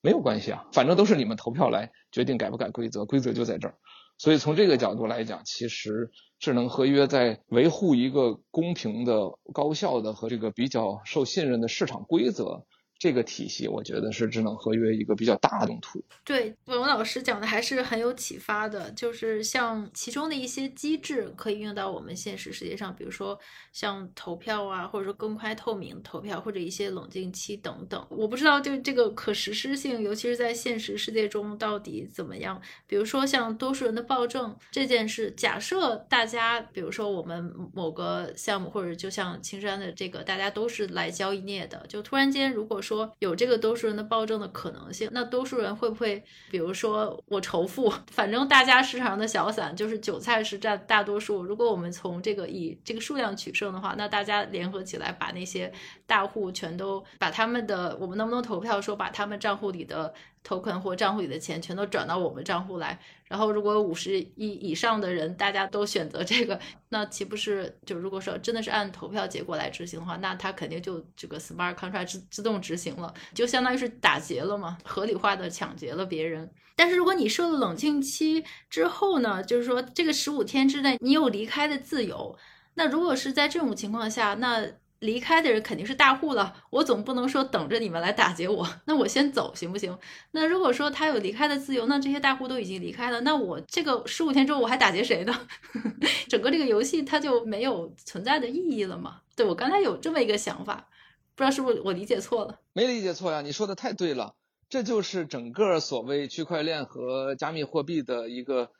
没有关系啊，反正都是你们投票来决定改不改规则，规则就在这儿。所以从这个角度来讲，其实智能合约在维护一个公平的、高效的和这个比较受信任的市场规则这个体系，我觉得是智能合约一个比较大的用途。对，文文老师讲的还是很有启发的，就是像其中的一些机制可以用到我们现实世界上，比如说像投票啊，或者说公开透明投票，或者一些冷静期等等。我不知道就这个可实施性，尤其是在现实世界中到底怎么样。比如说像多数人的暴政这件事，假设大家，比如说我们某个项目，或者就像青山的这个，大家都是来交易镍的，就突然间如果说说有这个多数人的暴政的可能性，那多数人会不会，比如说我仇富，反正大家市场上的小散就是韭菜是占大多数，如果我们从这个以这个数量取胜的话，那大家联合起来把那些大户全都把他们的，我们能不能投票说把他们账户里的 token 或账户里的钱全都转到我们账户来？然后如果五十亿以上的人大家都选择这个，那岂不是就如果说真的是按投票结果来执行的话，那它肯定就这个 smart contract 自自动执行了，就相当于是打劫了嘛，合理化的抢劫了别人。但是如果你设了冷静期之后呢，就是说这个十五天之内你有离开的自由，那如果是在这种情况下，那离开的人肯定是大户了，我总不能说等着你们来打劫我，那我先走行不行？那如果说他有离开的自由，那这些大户都已经离开了，那我这个十五天之后我还打劫谁呢？整个这个游戏它就没有存在的意义了嘛？对我刚才有这么一个想法，不知道是不是我理解错了？没理解错呀，你说的太对了，这就是整个所谓区块链和加密货币的一个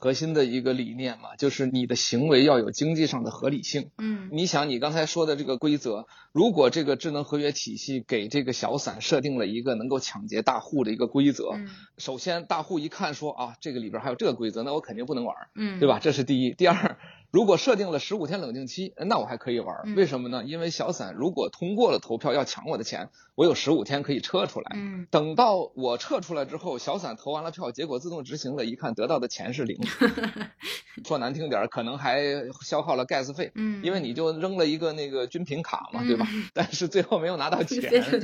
核心的一个理念嘛，就是你的行为要有经济上的合理性。嗯你想，你刚才说的这个规则，如果这个智能合约体系给这个小散设定了一个能够抢劫大户的一个规则，嗯首先大户一看说啊，这个里边还有这个规则，那我肯定不能玩，嗯，对吧？这是第一。第二，如果设定了十五天冷静期，那我还可以玩，嗯。为什么呢？因为小散如果通过了投票要抢我的钱，我有十五天可以撤出来。嗯。等到我撤出来之后，小散投完了票，结果自动执行了，一看得到的钱是零，说难听点儿，可能还消耗了 gas 费，嗯，因为你就扔了一个那个军品卡嘛，对吧？嗯但是最后没有拿到 钱，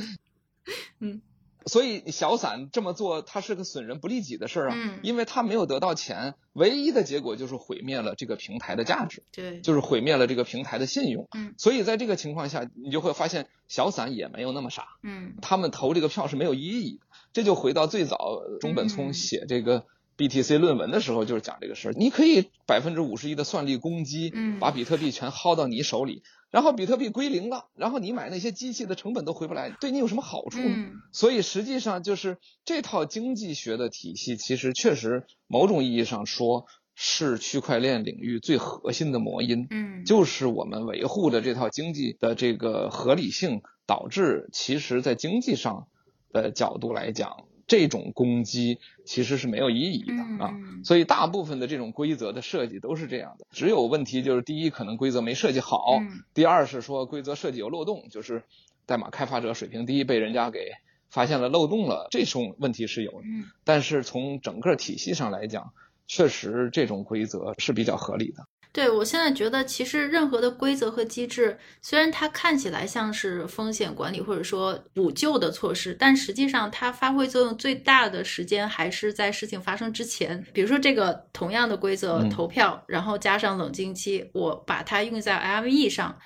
嗯所以小散这么做，它是个损人不利己的事儿啊，嗯因为他没有得到钱，唯一的结果就是毁灭了这个平台的价值，对，就是毁灭了这个平台的信用。嗯所以在这个情况下，你就会发现小散也没有那么傻，嗯他们投这个票是没有意义的。这就回到最早呃中本嗯聪写这个 BTC 论文的时候，就是讲这个事儿。你可以百分之五十一的算力攻击，嗯把比特币全薅到你手里，然后比特币归零了，然后你买那些机器的成本都回不来，对你有什么好处呢？嗯所以实际上就是这套经济学的体系，其实确实某种意义上说是区块链领域最核心的魔音。嗯，就是我们维护的这套经济的这个合理性，导致其实在经济上的角度来讲，这种攻击其实是没有意义的啊。所以大部分的这种规则的设计都是这样的。只有问题就是第一，可能规则没设计好；第二是说规则设计有漏洞，就是代码开发者水平低，被人家给发现了漏洞了，这种问题是有的。但是从整个体系上来讲，确实这种规则是比较合理的。对我现在觉得，其实任何的规则和机制，虽然它看起来像是风险管理或者说补救的措施，但实际上它发挥作用最大的时间还是在事情发生之前。比如说这个同样的规则投票，然后加上冷静期，我把它用在 LME 上。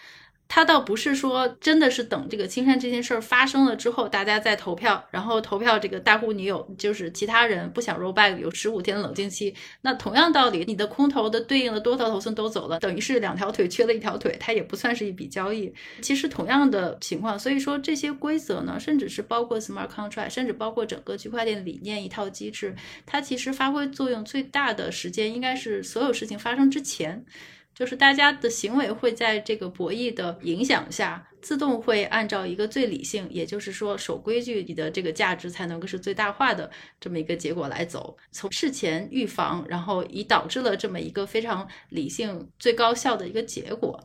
他倒不是说真的是等这个青山这件事儿发生了之后，大家再投票，然后投票这个大户女友就是其他人不想 roll back 有十五天冷静期。那同样道理，你的空头的对应的多头头寸都走了，等于是两条腿缺了一条腿，它也不算是一笔交易。其实同样的情况，所以说这些规则呢，甚至是包括 smart contract，甚至包括整个区块链理念一套机制，它其实发挥作用最大的时间应该是所有事情发生之前。就是大家的行为会在这个博弈的影响下，自动会按照一个最理性，也就是说守规矩，你的这个价值才能够是最大化的这么一个结果来走。从事前预防，然后以导致了这么一个非常理性、最高效的一个结果。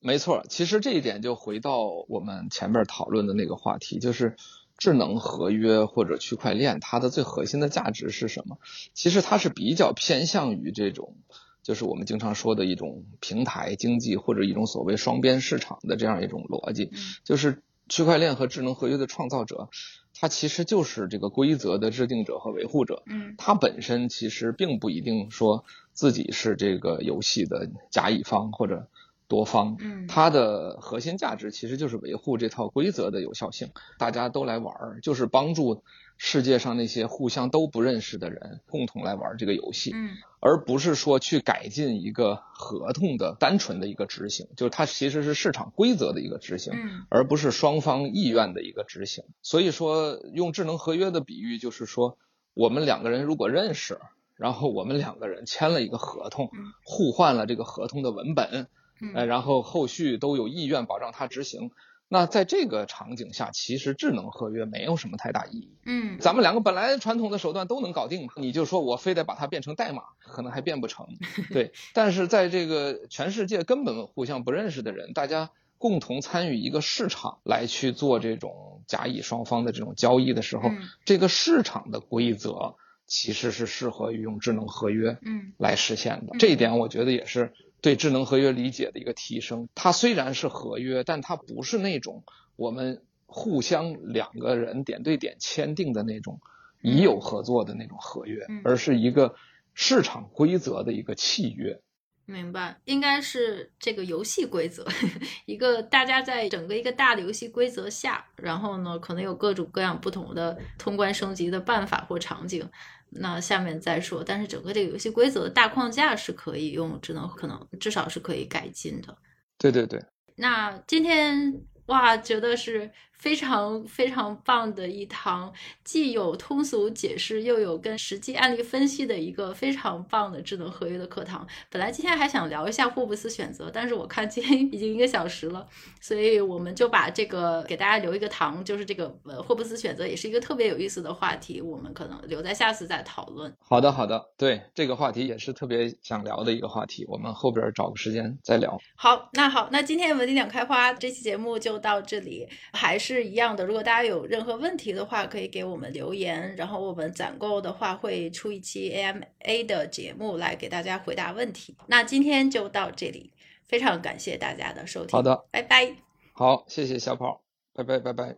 没错，其实这一点就回到我们前面讨论的那个话题，就是智能合约或者区块链，它的最核心的价值是什么？其实它是比较偏向于这种。就是我们经常说的一种平台经济或者一种所谓双边市场的这样一种逻辑，就是区块链和智能合约的创造者，他其实就是这个规则的制定者和维护者。嗯，它本身其实并不一定说自己是这个游戏的甲乙方或者多方。嗯，它的核心价值其实就是维护这套规则的有效性，大家都来玩儿，就是帮助。世界上那些互相都不认识的人共同来玩这个游戏，嗯，而不是说去改进一个合同的单纯的一个执行，就是它其实是市场规则的一个执行，嗯，而不是双方意愿的一个执行。所以说，用智能合约的比喻，就是说我们两个人如果认识，然后我们两个人签了一个合同，互换了这个合同的文本，呃，然后后续都有意愿保障它执行。那在这个场景下，其实智能合约没有什么太大意义。嗯，咱们两个本来传统的手段都能搞定嘛，你就说我非得把它变成代码，可能还变不成。对，但是在这个全世界根本互相不认识的人，大家共同参与一个市场来去做这种甲乙双方的这种交易的时候，这个市场的规则其实是适合于用智能合约嗯来实现的。这一点我觉得也是。对智能合约理解的一个提升，它虽然是合约，但它不是那种我们互相两个人点对点签订的那种已有合作的那种合约，而是一个市场规则的一个契约。明白，应该是这个游戏规则，一个大家在整个一个大的游戏规则下，然后呢，可能有各种各样不同的通关升级的办法或场景。那下面再说，但是整个这个游戏规则的大框架是可以用智能，可能至少是可以改进的。对对对。那今天哇，觉得是。非常非常棒的一堂，既有通俗解释，又有跟实际案例分析的一个非常棒的智能合约的课堂。本来今天还想聊一下霍布斯选择，但是我看今天 已经一个小时了，所以我们就把这个给大家留一个堂，就是这个呃霍布斯选择也是一个特别有意思的话题，我们可能留在下次再讨论。好的，好的，对这个话题也是特别想聊的一个话题，我们后边找个时间再聊。好，那好，那今天文理两开花这期节目就到这里，还是。是一样的。如果大家有任何问题的话，可以给我们留言，然后我们攒够的话会出一期 AMA 的节目来给大家回答问题。那今天就到这里，非常感谢大家的收听。好的，拜拜。好，谢谢小跑，拜拜拜拜。